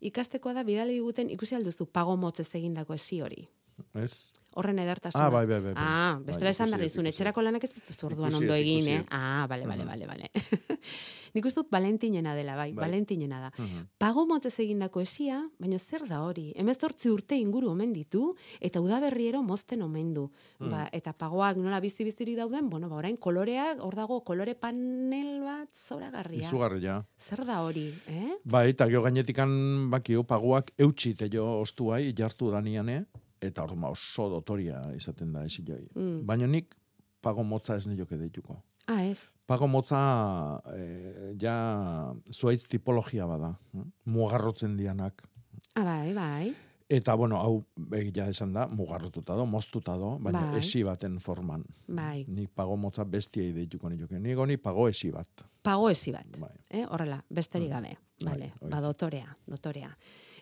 ikastekoa da bidali diguten ikusi alduzu pago motzez egindako esi hori. Ez? Horren edertasuna. Ah, bai, bai, bai, bai. Ah, Bai, bestela esan dut, dizun, ikusi etxerako lanak ez dituzu orduan ondo egin, eh? Ah, bale, bale, Mhm. bale, bale. Nik uste dut Valentinena dela, bai, Bai. Valentinena da. Mhm. Pago motzez egindako esia, baina zer da hori? Hemezortzi urte inguru omen ditu, eta udaberriero mozten omen du. Mm. Ba, eta pagoak nola bizi-bizirik dauden, bueno, ba, orain koloreak, hor dago kolore panel bat zoragarria. Izugarria. Zer da hori, eh? Bai, eta gero gainetikan bakio paguak eutxi jo ostuai jartu daniane, eta hor ma oso dotoria izaten da esi joi. Mm. Baina nik pago motza ez nioke deituko. Ah, ez. Pago motza eh, ja zuaitz tipologia bada. Mugarrotzen dianak. Ah, bai, bai. Eta, bueno, hau egia esan da, mugarrotuta do, moztuta do, baina Bai. esi baten forman. Bai. Nik pago motza bestiei deituko nioke. Nik honi pago esi bat. Pago ezi bat. Bai. Eh? Horrela, besterik gabe. Vale, hori ba, dotorea, dotorea.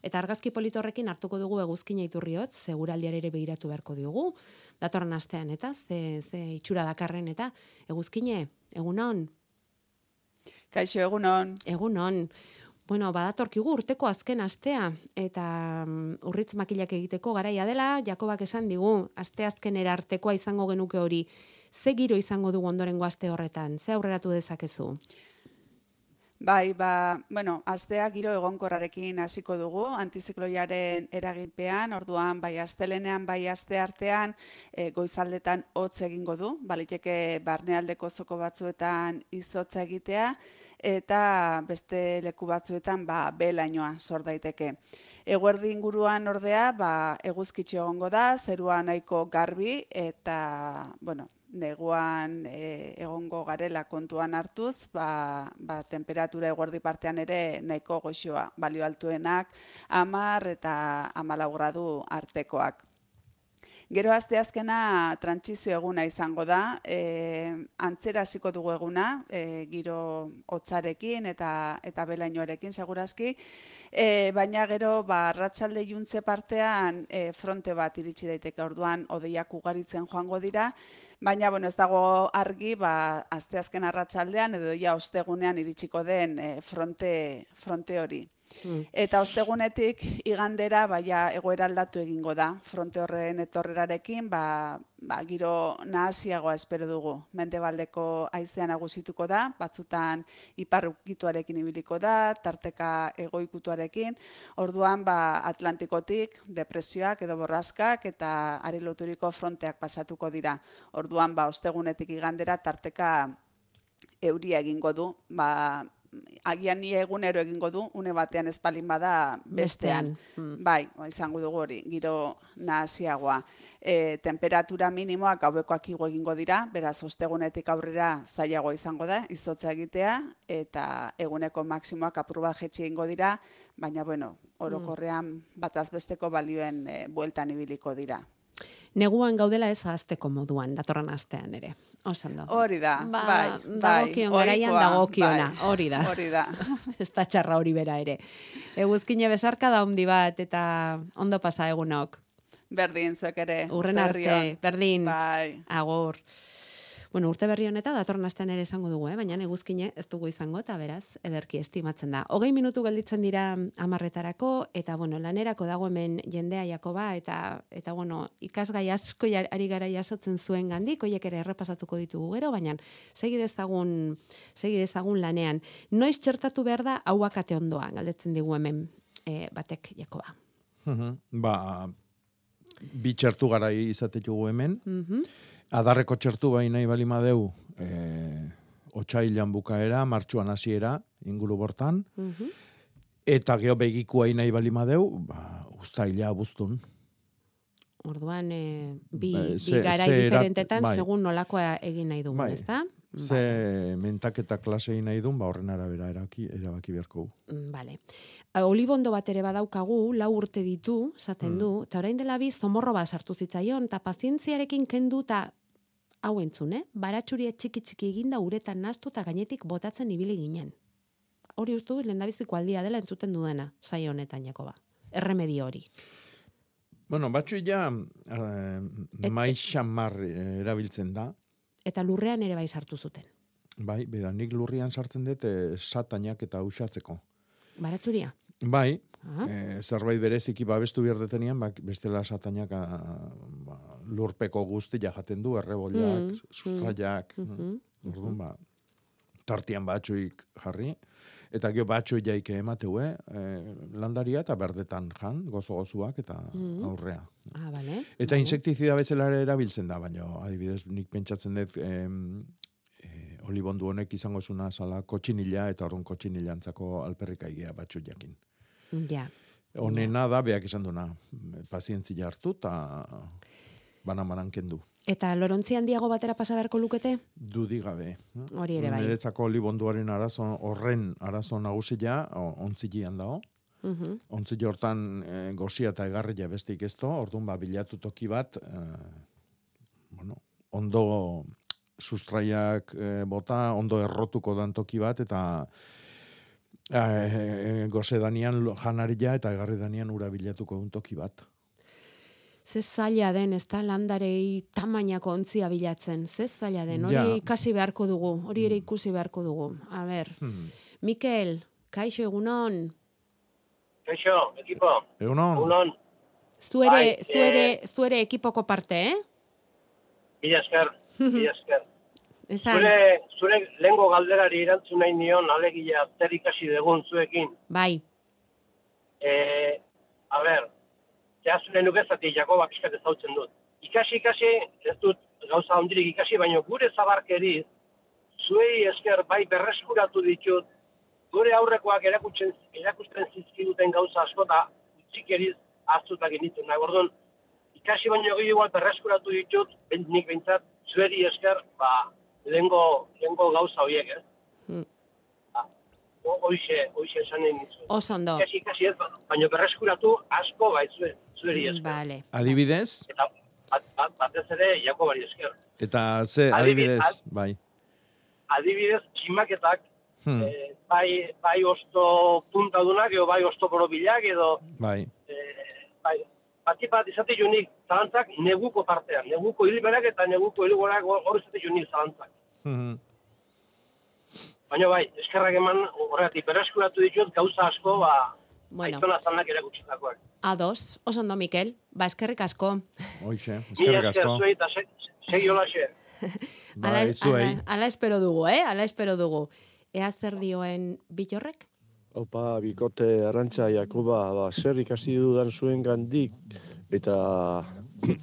Eta argazki politorrekin hartuko dugu eguzkina iturriot, seguraldiare ere begiratu beharko diogu, datorren astean, eta ze, ze itxura dakarren, eta eguzkine, egunon? Kaixo, egunon. Egunon. Bueno, badatorkigu urteko azken astea, eta mm, urritz makilak egiteko garaia dela, Jakobak esan digu, aste azkenera artekoa izango genuke hori, ze giro izango dugu ondorengo aste horretan, ze aurreratu dezakezu? Bai, ba, bueno, astea giro egonkorrarekin hasiko dugu, antizikloiaren eraginpean, orduan bai astelenean, bai aste artean, e, goizaldetan hotz egingo du, baliteke barnealdeko zoko batzuetan izotza egitea, eta beste leku batzuetan ba, belainoa sor daiteke. Eguerdi inguruan ordea, ba, eguzkitxo egongo da, zerua nahiko garbi, eta, bueno, neguan e, egongo garela kontuan hartuz, ba, ba, temperatura eguerdi partean ere nahiko goxoa, balio altuenak, amar eta amalau gradu artekoak. Gero aste azkena trantsizio eguna izango da, e, antzera hasiko dugu eguna, e, giro hotzarekin eta eta belainoarekin segurazki, e, baina gero ba arratsalde juntze partean e, fronte bat iritsi daiteke. Orduan odeiak ugaritzen joango dira, baina bueno, ez dago argi ba asteazken arratsaldean edo ja ostegunean iritsiko den e, fronte fronte hori. Eta ostegunetik igandera baia egoera aldatu egingo da. Fronte horren etorrerarekin, ba, ba, giro nahasiagoa espero dugu. Mendebaldeko haizean nagusituko da, batzutan iparrukituarekin ibiliko da, tarteka egoikutuarekin. Orduan, ba, Atlantikotik depresioak edo borraskak eta ari loturiko fronteak pasatuko dira. Orduan, ba, ostegunetik igandera tarteka euria egingo du, ba, agian ni egunero egingo du, une batean ez balin bada bestean. Bestean, Bai, ba, izango dugu hori, giro nahasiagoa. E, temperatura minimoak gauekoak igo egingo dira, beraz ostegunetik aurrera zailago izango da, izotza egitea, eta eguneko maksimoak apur bat jetxi egingo dira, baina bueno, orokorrean bataz besteko balioen e, bueltan ibiliko dira. Neguan gaudela ez ahazteko moduan, datorren astean ere. Oso ondo. Hori da, Ba, bai, bai. garaian dagokiona, bai, hori da. Hori da. ez da txarra hori bera ere. Eguzkine besarka da handi bat eta ondo pasa egunok. Berdin, zuek ere. Urren arte, berdin. Bai. Agur. Bueno, urte berri honeta datorren astean ere esango dugu, eh? baina eguzkine ez dugu izango eta beraz ederki estimatzen da. Hogei minutu gelditzen dira amarretarako eta bueno, lanerako dago hemen jendea Jakoba eta eta bueno, ikasgai asko ari gara jasotzen zuen gandik, hoiek ere errepasatuko ditugu gero, baina segi dezagun segi dezagun lanean. Noiz txertatu behar da hauak ate ondoa, galdetzen digu hemen eh, batek Jakoba. Mhm. Ba, bi txertu gara izatetugu hemen. Mhm. Adarreko txertu bai nahi bali madeu, e, otxailan bukaera, martxuan hasiera inguru bortan, Mhm. eta geho begikua nahi bali madeu, ba, ustaila buztun. Orduan, eh, bi, Ba, bi ze- garai ze diferentetan, bai. segun nolakoa egin nahi dugun, Bai. ezta? Ze mentaketa klasei nahi duen, ba horren arabera erabaki, erabaki beharko. Mm, Vale. Olibondo bat ere badaukagu, lau urte ditu, esaten du, eta orain dela bi zomorro bat sartu zitzaion, eta pazientziarekin kendu eta hau entzun, eh? Baratxuria txiki txiki eginda uretan nastu eta gainetik botatzen ibili ginen. Hori uste dut lehendabiziko aldia dela entzuten dudana, saio honetan, Jakoba. Erremedio hori. Bueno, batzu ja eh, mai xamar eh, erabiltzen da, Eta lurrean ere bai sartu zuten. bai, beda, nik lurrian sartzen dut eh, satainak eta usatzeko. Baratzuria. Bai, Ah. eh, zerbait bereziki babestu behar detenian, bak, bestela satainak ah, ba, lurpeko guzti jaten du, erreboliak, Mm, sustraiak, mm, mhm, orduan, ba, tartian batxuik jarri, eta gero batxui jaike emateue, eh, landaria eta berdetan jan, gozo-gozuak eta Mhm. aurrea. Ah, bale. Eta insektizida bezala erabiltzen da, baina adibidez nik pentsatzen dut em, e, olibondu honek izango zuna zala kotxinila eta orduan kotxinilantzako alperrika igea batzu jakin. Ja. Honena da, beak esan duna, pazientzia hartu eta banan-banan kendu. Eta lorontzi handiago batera pasa beharko lukete? Dudi gabe. Hori ere bai. Niretzako olibonduaren arazo, horren arazo nagusia, ontzilian dago. Mhm. Ontzi hortan e, gozia eta egarria bestik ez do, orduan ba, bilatu toki bat, e, bueno, ondo sustraiak e, bota, ondo errotuko dan toki bat, eta e, goze danian janaria eta egarri danian ura bilatuko dun toki bat. Ze zaila den, ez da, landarei tamainako ontzia bilatzen. Ze zaila den, hori Ja. ikasi beharko dugu, hori ere ikusi beharko dugu. A ber, Hmm. Mikel, kaixo egunon, Kaixo, ekipo. Egunon? Egunon. zu ere, Bai, zu ere, zu ere ekipoko parte, eh? Mila esker, mila esker. Esan, Zure, zure lengo galderari erantzun nahi nion alegia zer ikasi degun zuekin. bai, E, a ber, ja zure nukezati Jakoba pixkat ezautzen dut. Ikasi, ikasi, ez dut gauza hondirik ikasi, baina gure zabarkeriz, zuei esker bai berreskuratu ditut, gure aurrekoak erakutzen, erakusten zizkiduten gauza asko eta txikeriz hartzutak genitzen. Da, Orduan, ikasi baino gehiago berreskuratu ditut, nik behintzat, zueri esker, ba, lehengo, lehengo gauza horiek, ez? Hmm. Ba, ho- Hoixe, hoixe esan nahi nizu. oso ondo. Ikasi, ikasi ez, baina berreskuratu asko bai zue, zueri esker. Vale. Adibidez, Eta bat, bat, batez ere, Jakobari esker. eta ze Adibi- adibidez, bai. Adibidez, tximaketak, Hmm, eh, bai, bai osto puntadunak, edo bai osto borobilak, edo bai. eh, bai, bati bat izate junik zalantzak neguko partean, neguko hilberak eta neguko hilgorak hor izate junik zalantzak. Mhm. Baina bai, eskerrak eman horregatik berreskuratu ditut gauza asko, ba, Bueno. Aizona zanak erakutsitakoak. Ados, oso ondo, Mikel. Ba, eskerrik asko. Mila eskerrik esker asko. se- segi holaxe. Ala, ala, ala espero dugu, eh? Ala espero dugu. Ea zer dioen bitorrek? Opa, bikote arrantza Jakoba, ba, zer ikasi dudan zuen gandik, eta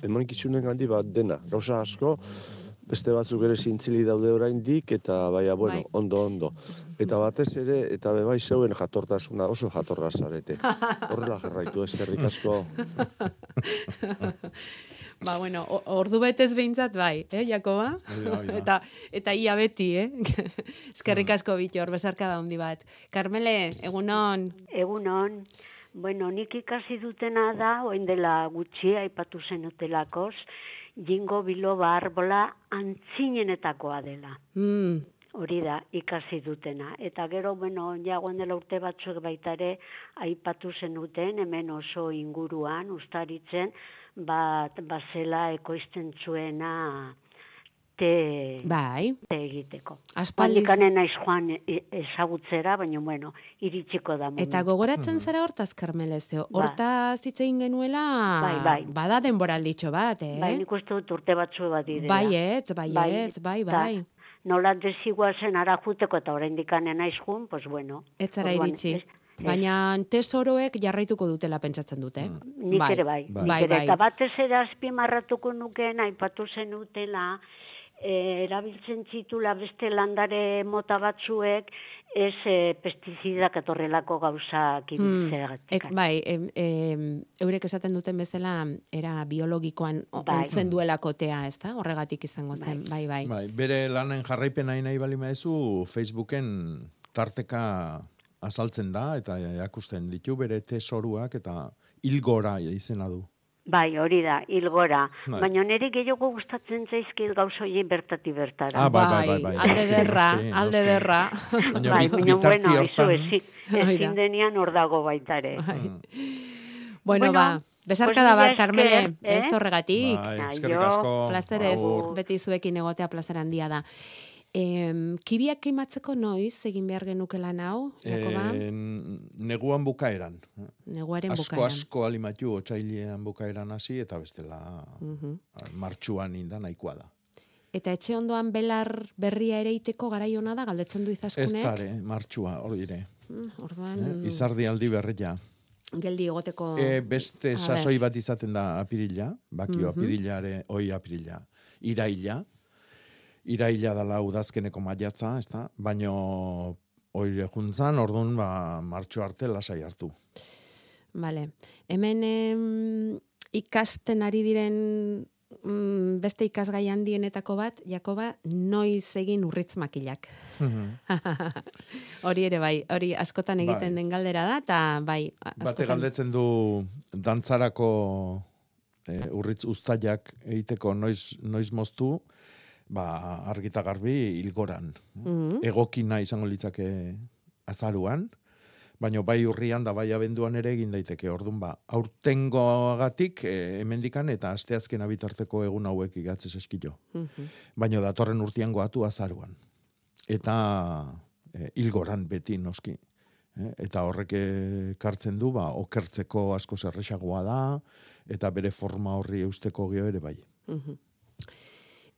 emankizunen gandik bat dena, gauza asko, beste batzuk ere zintzili daude oraindik eta baina, bueno, Bai. ondo, ondo. Eta batez ere, eta bebai zeuen jatortasuna, oso jatorra zarete. Horrela jarraitu, eskerrik asko. Ba, bueno, ordu betez behintzat bai, eh, Jakoba? Da, hori da. eta, eta ia beti, eh? Eskerrik asko bitor, besarka da handi bat. Carmele, egunon. Egunon. Bueno, nik ikasi dutena da, oin dela gutxi aipatu zenutelakoz, jingo biloba arbola antzinenetakoa dela. Mm. Hori da, ikasi dutena. Eta gero, bueno, ja guen dela urte batzuek baita ere aipatu zenuten, hemen oso inguruan, ustaritzen, bat, bazela ekoizten zuena te, bai. te egiteko. Aspaldiz- Handikanen naiz joan e- ezagutzera, baina, bueno, iritsiko da momentu. Eta gogoratzen zara hortaz, Carmele, zeo, Ba. hortaz hitz egin genuela, Bai, bai. bada denboralditxo bat, eh? Bai, nik uste dut urte batzu bat direla. Baietz, baietz, bai, eta bai. Nola desigua zen ara juteko eta oraindik dikanen naiz jun, pues bueno. Ez zara iritsi. ez- ez. Baina tesoroek jarraituko dutela pentsatzen dute. Nik ere bai. Bai, Nik bai. ere. Eta batez ere azpimarratuko nukeen aipatu zenutela, eh, erabiltzen zitula beste landare mota batzuek ez eh, pestizidak etorrelako gauzak Hmm, ibiltzeagatik. ek, bai, em, em, eurek esaten duten bezala, era biologikoan Bai. ontzen duelako tea, ez da? Horregatik izango zen, bai, bai. Bai, bere lanen jarraipen nahi nahi bali maezu, Facebooken tarteka azaltzen da, eta jakusten ditu bere tesoruak, eta ilgora izena du. Bai, hori da, hilgora. Bai. Baina niri gehiago gustatzen zaizkit gauza hori bertati bertara. Ah, bai, bai, bai, bai. alde noski, derra, alde derra. Bai, baina bueno, izu, ezin, ezin denian hor dago baita ere. Bueno, Bueno, ba, besarka pues bat, Carmele, eh? ez horregatik. Bai, eskerrik asko. Plazerez, Agur. beti zuekin egotea plazer handia da. Em, kibiak keimatzeko noiz egin behar genuke lan hau, Jakoba? Eh, neguan bukaeran. Neguaren asko, bukaeran. asko alimatu otsailean bukaeran hasi, eta bestela Mhm. martxuan inda nahikoa da. Eta etxe ondoan belar berria ere iteko garai ona da, galdetzen du Ez izaskunek. dare, martxua, hori dire. Mm, Orduan, Eh? Izardi aldi berria. geldi egoteko... E, beste sasoi bat izaten da apirila, bakio Mhm. apirilare, oi apirila, iraila, iraila dala udazkeneko maiatza, ez da? Baino, oire juntzan, orduan, ba, martxo arte lasai hartu. Vale. Hemen em, ikasten ari diren mm, beste ikasgai handienetako bat, Jakoba, noiz egin urritz makilak. hori ere bai, hori askotan egiten Bai. den galdera da, eta bai, a- Bate askotan... galdetzen du dantzarako e, urritz ustaiak egiteko noiz, noiz moztu, ba, argita garbi hilgoran. Mhm. Egokina izango litzake azaruan, baina bai urrian da bai abenduan ere egin daiteke. Ordun ba, aurtengoagatik e, hemendikan eta asteazkena bitarteko egun hauek igatzez eskilo. Mhm. Baina datorren urtean goatu azaruan. Eta e, hilgoran beti noski. Eh, Eta horrek ekartzen du, ba, okertzeko asko zerrexagoa da, eta bere forma horri eusteko geo ere bai. Mhm.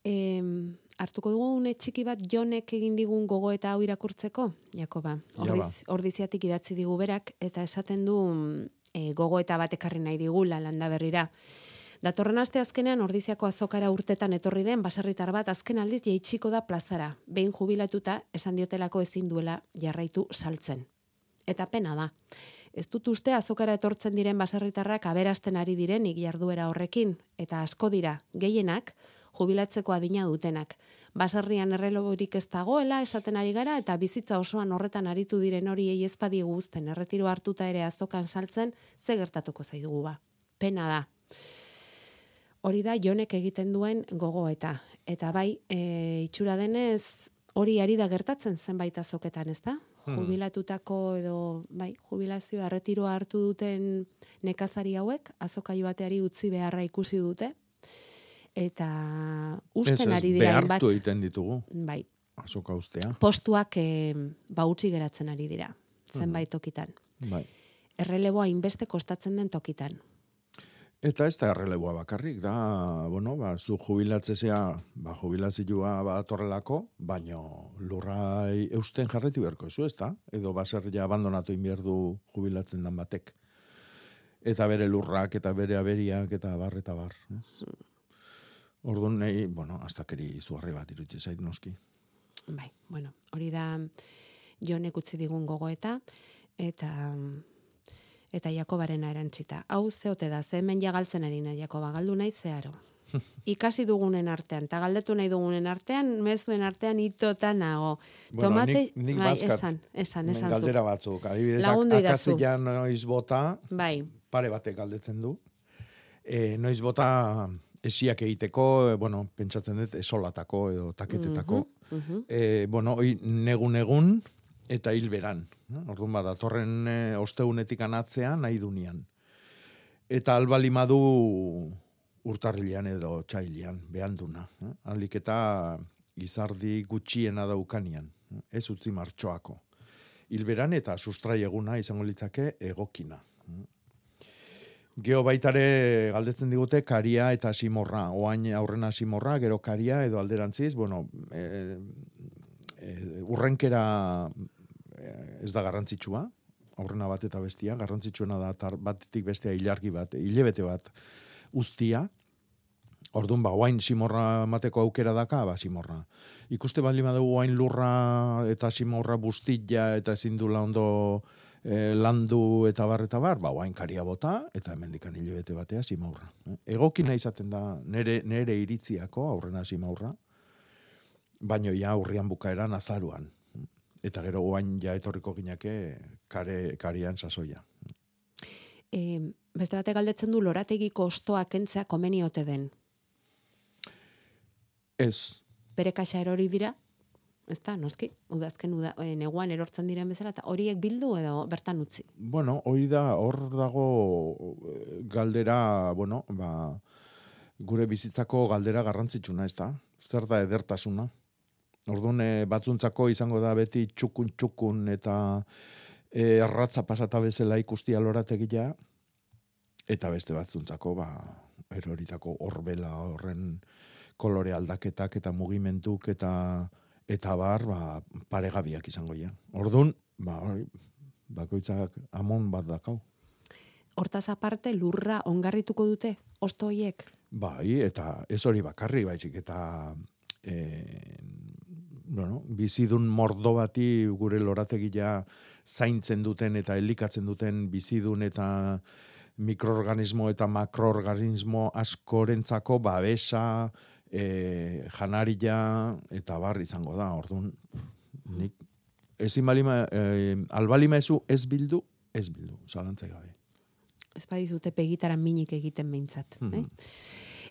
Em, hartuko dugu une txiki bat jonek egin digun gogo eta hau irakurtzeko, Jakoba. Ja, ba. Ordiz, ordiziatik idatzi digu berak, eta esaten du mm, e, gogo eta bat ekarri nahi digula landa berrira. Datorren aste azkenean ordiziako azokara urtetan etorri den baserritar bat azken aldiz jeitsiko da plazara. Behin jubilatuta esan diotelako ezin duela jarraitu saltzen. Eta pena da. Ez dut uste azokara etortzen diren baserritarrak aberasten ari direnik jarduera horrekin, eta asko dira, gehienak, jubilatzeko adina dutenak. Baserrian erreloborik ez dagoela, esaten ari gara, eta bizitza osoan horretan aritu diren horiei ezpadi guzten, erretiro hartuta ere azokan saltzen, ze gertatuko zaigu ba. Pena da. Hori da jonek egiten duen gogoeta. Eta bai, e, itxura denez, hori ari da gertatzen zenbait azoketan, ez da? Hmm. Jubilatutako edo, bai, jubilazioa erretiroa hartu duten nekazari hauek, azokai bateari utzi beharra ikusi dute, eta usten Ez, ari dira hainbat, behartu egiten ditugu. bai, Azoka ustea. postuak e, ba utzi geratzen ari dira, zenbait tokitan. Bai. erreleboa inbeste kostatzen den tokitan. Eta ez da erreleboa bakarrik, da, bueno, ba, zu jubilatzezea, ba, jubilazioa badatorrelako, baino lurrai eusten jarretu beharko zu, ez da? Edo baser ja abandonatu inbierdu jubilatzen dan batek. Eta bere lurrak, eta bere aberiak, eta bar, eta bar. Ez? Orduan, nahi, bueno, astakeri zuharri bat irutxe zait noski. Bai, bueno, hori da jonek utzi digun gogoeta, eta eta Jakobaren erantzita. Hau zeote da, ze hemen jagaltzen ari nahi Jakoba, galdu nahi zeharo. Ikasi dugunen artean, eta galdetu nahi dugunen artean, mezuen artean itota nago. Bueno, Tomate, nik, nik bai, bazkat, esan, esan, esan zu. Galdera batzuk, adibidez, akazeia noiz bota, Bai, pare batek galdetzen du. E, noiz bota esiak egiteko, e, bueno, pentsatzen dut, esolatako edo taketetako. Mhm, mhm. E, bueno, hoi negun-egun eta hilberan. Orduan bada, torren e, osteunetik anatzea nahi dunian. Eta albalimadu urtarrilean edo txailian, behanduna. Eh? Alik eta izardi gutxiena daukanian, eh? ez utzi martxoako. Hilberan eta sustrai eguna izango litzake egokina. Geo baitare galdetzen digute karia eta simorra. Oain aurrena simorra, gero karia edo alderantziz, bueno, e, e, urrenkera eh, ez da garrantzitsua, aurrena bat eta bestia, garrantzitsuena da tar, batetik bestea ilargi bat, hilebete bat ustia, Orduan, ba, oain simorra mateko aukera daka, ba, simorra. Ikuste baldin badugu oain lurra eta simorra bustilla eta ezin dula ondo eh, landu eta bar eta bar, ba, oain karia bota eta hemendikan hilebete batea simorra. Eh? Egokina izaten da nere, nere iritziako aurrena simaurra, baino ja aurrian bukaeran azaruan. Eta gero oain ja etorriko ginake kare, karian sasoia. e, beste batek galdetzen du lorategiko ostoa kentzea komeni ote den. Ez, Bere kaxa erori dira, ez da, noski, udazken uda, e, neguan erortzen diren bezala, eta horiek bildu edo bertan utzi. Bueno, hori da, hor dago eh, galdera, bueno, ba, gure bizitzako galdera garrantzitsuna, ez da? Zer da edertasuna? Orduan, eh, batzuntzako izango da beti txukun txukun eta eh, erratza pasata bezala ikustia lorategia, eta beste batzuntzako, ba, eroritako horbela horren kolore aldaketak eta mugimentuk eta eta bar, ba, paregabiak izango ja. Orduan, ba, bakoitzak amon bat dakau. Hortaz aparte, lurra ongarrituko dute, osto hoiek. Bai, eta ez hori bakarri, baizik, eta e, bueno, bizidun mordo bati gure lorategia zaintzen duten eta elikatzen duten bizidun eta mikroorganismo eta makroorganismo askorentzako babesa, e, janaria eta bar izango da. Orduan, nik ezin balima, e, albalima ezu ez bildu, ez bildu, zalantzai gabe. Ez badizute pegitara minik egiten behintzat. Mhm. eh?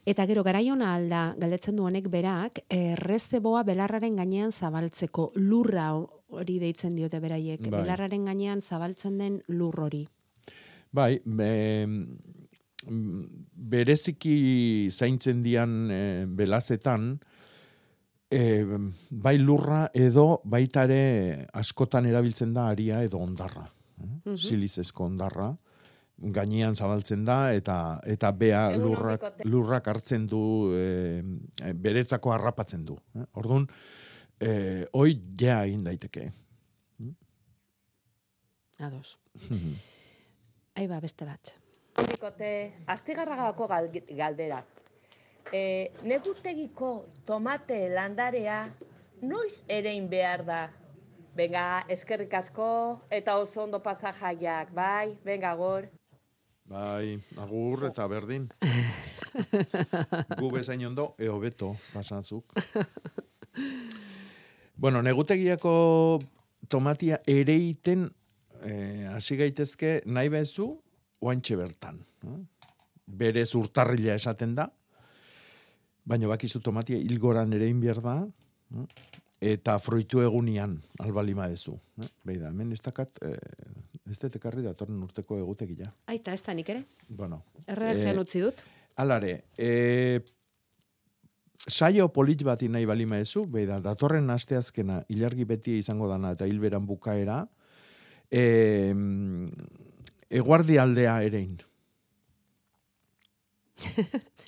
Eta gero, garaiona alda, galdetzen du honek berak, errezeboa belarraren gainean zabaltzeko lurra hori deitzen diote beraiek. Bai. Belarraren gainean zabaltzen den lur hori. Bai, be, mm, bereziki zaintzen dian e, belazetan, e, bai lurra edo baitare askotan erabiltzen da aria edo ondarra. Mhm. Silizezko ondarra, gainean zabaltzen da eta eta bea lurrak, lurrak hartzen du e, e, beretzako harrapatzen du. Eh? Orduan, e, hoi ja egin daiteke. Ados. Ai ba, beste bat. Bikote, astigarragako gal- galdera. E, negutegiko tomate landarea noiz erein behar da? Venga, eskerrik asko eta oso ondo pasa jaiak, bai? Venga, gor. Bai, agur eta berdin. Gu bezain ondo, eo beto, pasatzuk. bueno, negutegiako tomatia ereiten eh, hasi gaitezke nahi bezu oantxe bertan. Berez urtarrila esaten da, baina bakizu tomatia hilgoran erein behar da, eta fruitu egunian albalima dezu. Beida, hemen ez dakat, eh, ez dut ekarri datorren urteko egutegia. Aita, ez da nik ere? Bueno. Erredakzioan eh, utzi dut. Alare, e, saio polit bati nahi balima ezu, beida, datorren asteazkena ilargi beti izango dana eta hilberan bukaera, e, eguardi aldea erein.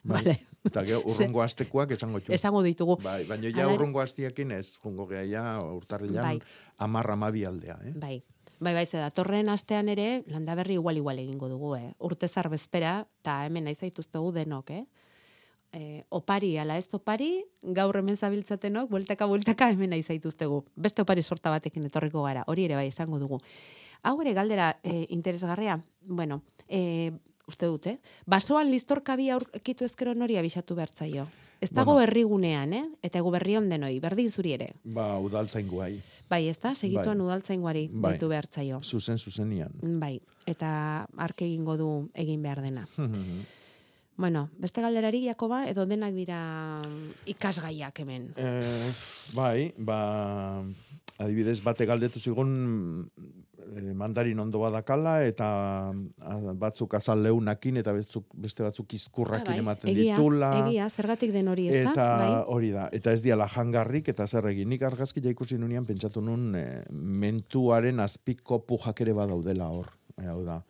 Bai, Vale. Eta gero urrungo astekoak esango txu. Esango ditugu. Bai, baina ja urrungo astiakin ez, jungo gea ja urtarrilan Bai. amar amabi aldea, eh? Bai. Bai, bai, ze datorren astean ere, landaberri igual igual egingo dugu, eh? Urtezar bezpera, eta hemen nahi zaituztegu denok, eh? E, opari, ala ez opari, gaur hemen zabiltzatenok, bueltaka, bueltaka hemen nahi zaituztegu. Beste opari sorta batekin etorriko gara, hori ere bai esango dugu. Hau ere galdera e, interesgarria, bueno, e, uste dute, basoan listorka bi aurkitu ezkero nori abisatu bertzaio. Ez dago Bueno. herrigunean, eh? Eta egu berri on denoi, berdin zuri ere. Ba, udaltzain guai. Bai, ez da? Segituan Bai. udaltzaingoari Bai. deitu behartzaio. Zuzen, zuzenian. Bai, eta arke egingo du egin behar dena. Bueno, beste galderari, Jakoba, edo denak dira ikasgaiak hemen. Eh, bai, ba, adibidez, bate galdetu zigun eh, mandarin ondo badakala, eta ah, batzuk azal leunakin, eta batzuk, beste batzuk izkurrakin Ah, bai, ematen egia, ditula. Egia, zergatik den hori, ez Eta? Bai. hori da, eta ez diala jangarrik, eta zer egin. Nik argazki ikusi nunean pentsatu nun eh, mentuaren azpiko pujak ere badaudela hor. Eh, hau da,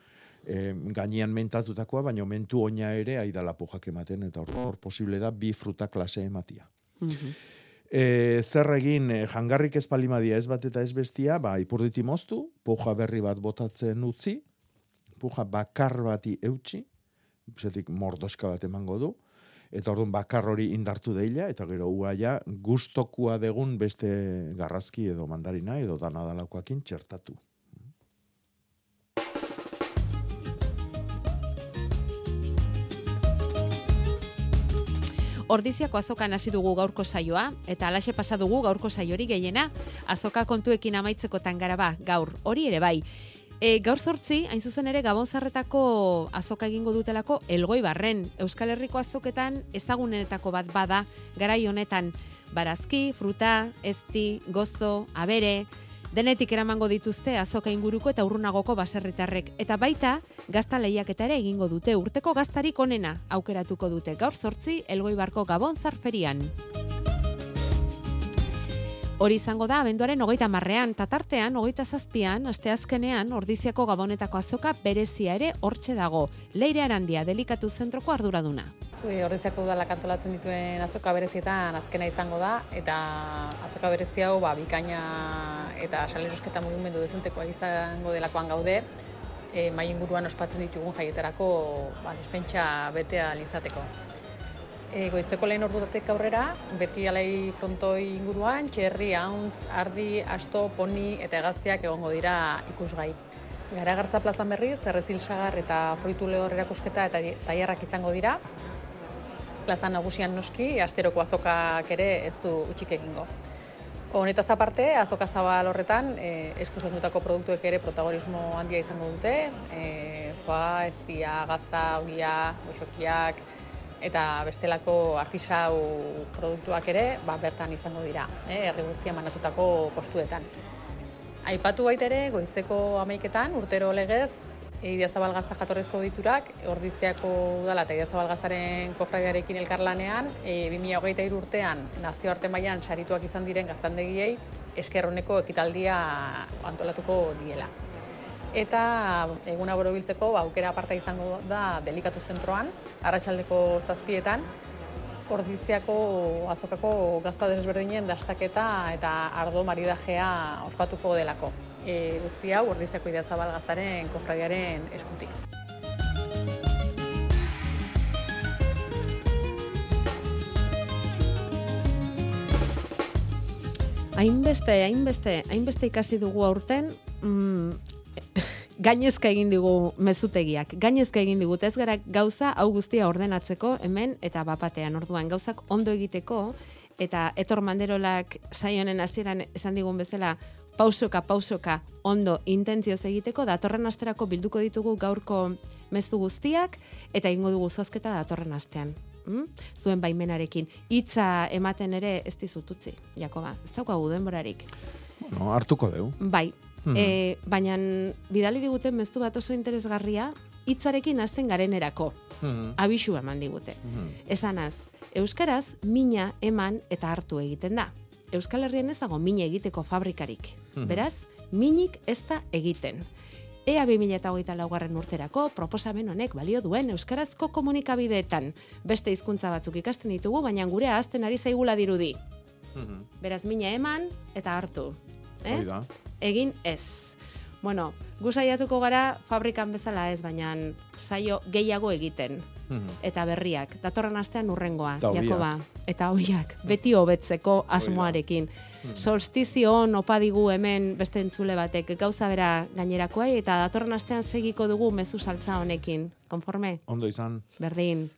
eh, gainean mentatutakoa, baina mentu oina ere aidala pujak ematen, eta hor, hor posible da bi fruta klase ematia. Mhm. E, zer egin e, jangarrik ez palimadia ez bat eta ez bestia, ba, ipurditi moztu, puja berri bat botatzen utzi, puja bakar bati eutxi, zetik mordoska bat emango du, eta orduan bakar hori indartu deila, eta gero ua ja gustokua degun beste garrazki edo mandarina edo danadalakoakin txertatu. Ordiziako azokan hasi dugu gaurko saioa, eta alaxe pasa dugu gaurko saiori gehiena, azoka kontuekin amaitzeko tangara ba, gaur, hori ere bai. E, gaur sortzi, hain zuzen ere, Gabonzarretako azoka egingo dutelako elgoi barren. Euskal Herriko azoketan ezagunenetako bat bada, garai honetan, barazki, fruta, ezti, gozo, abere, denetik eramango dituzte azoka inguruko eta urrunagoko baserritarrek. Eta baita, gazta lehiaketa ere egingo dute, urteko gaztarik onena aukeratuko dute gaur sortzi elgoibarko Gabon zarferian. Hori izango da, abenduaren hogeita marrean, tatartean, hogeita zazpian, asteazkenean, ordiziako gabonetako azoka berezia ere hortxe dago. Leire Arandia, delikatu zentroko arduraduna. E, Ordiziako udalak antolatzen dituen azoka berezietan azkena izango da, eta azoka berezi hau ba, bikaina eta salerosketa mugimendu dezentekoa izango delakoan gaude, e, mai inguruan ospatzen ditugun jaietarako ba, despentsa betea izateko. E, goitzeko lehen ordutatek aurrera, beti alai frontoi inguruan, txerri, hauntz, ardi, asto, poni eta egaztiak egongo dira ikusgai. Garagartza plazan berriz, errezil sagar eta fruitu lehor erakusketa eta tailerrak izango dira. Plaza nagusian noski, asteroko azokak ere ez du utxik egingo. Honetaz aparte, azoka zabal horretan, e, eskuz landutako produktuek ere protagonismo handia izango dute. E, foa, eztia, gazta, ogia, goxokiak, eta bestelako artisau produktuak ere ba, bertan izango dira, eh, herri guztia manatutako postuetan. Aipatu baita ere, goizeko amaiketan, urtero legez, Idiazabal gazta jatorrezko diturak, ordiziako udala eta Idiazabal gaztaren kofradiarekin elkarlanean, e, 2023 urtean nazioarte mailan sarituak izan diren gaztandegiei eskerroneko ekitaldia antolatuko diela. Eta eguna borobiltzeko ba, aukera aparta izango da delikatu zentroan, arratsaldeko zazpietan, Ordiziako azokako gazta desberdinen dastaketa eta ardo maridajea ospatuko delako. E, guzti hau Ordiziako Idiazabal gaztaren kofradiaren eskutik. Hainbeste, hainbeste, hainbeste ikasi dugu aurten, mm, gainezka egin digu mezutegiak. Gainezka egin digu, ez gara gauza hau guztia ordenatzeko hemen eta bapatean orduan gauzak ondo egiteko eta etor manderolak saionen hasieran esan digun bezala pausoka pausoka ondo intentzioz egiteko datorren asterako bilduko ditugu gaurko mezu guztiak eta egingo dugu zozketa datorren astean. Mm? Zuen baimenarekin. Hitza ematen ere ez dizut utzi, Jakoba. Ez daukagu denborarik. Bueno, hartuko deu. Bai, Mhm. e, baina bidali diguten mezu bat oso interesgarria, hitzarekin hasten garenerako. Mhm. Abisua eman digute. Esanaz, Euskaraz mina eman eta hartu egiten da. Euskal Herrian ez dago mina egiteko fabrikarik. Mhm. Beraz, minik ez da egiten. Ea 2008 laugarren urterako proposamen honek balio duen euskarazko komunikabideetan. Beste hizkuntza batzuk ikasten ditugu, baina gure ahazten ari zaigula dirudi. Beraz, mina eman eta hartu. Eh? Hori da. Egin ez. Bueno, gu saiatuko gara fabrikan bezala ez, baina saio gehiago egiten. Eta berriak. Datorren astean urrengoa, Eta. Jakoba. Eta hoiak. Beti hobetzeko asmoarekin. Solstizio on opa digu hemen beste entzule batek gauza bera gainerakoa eta datorren astean segiko dugu mezu saltza honekin. Konforme? Ondo izan. Berdin.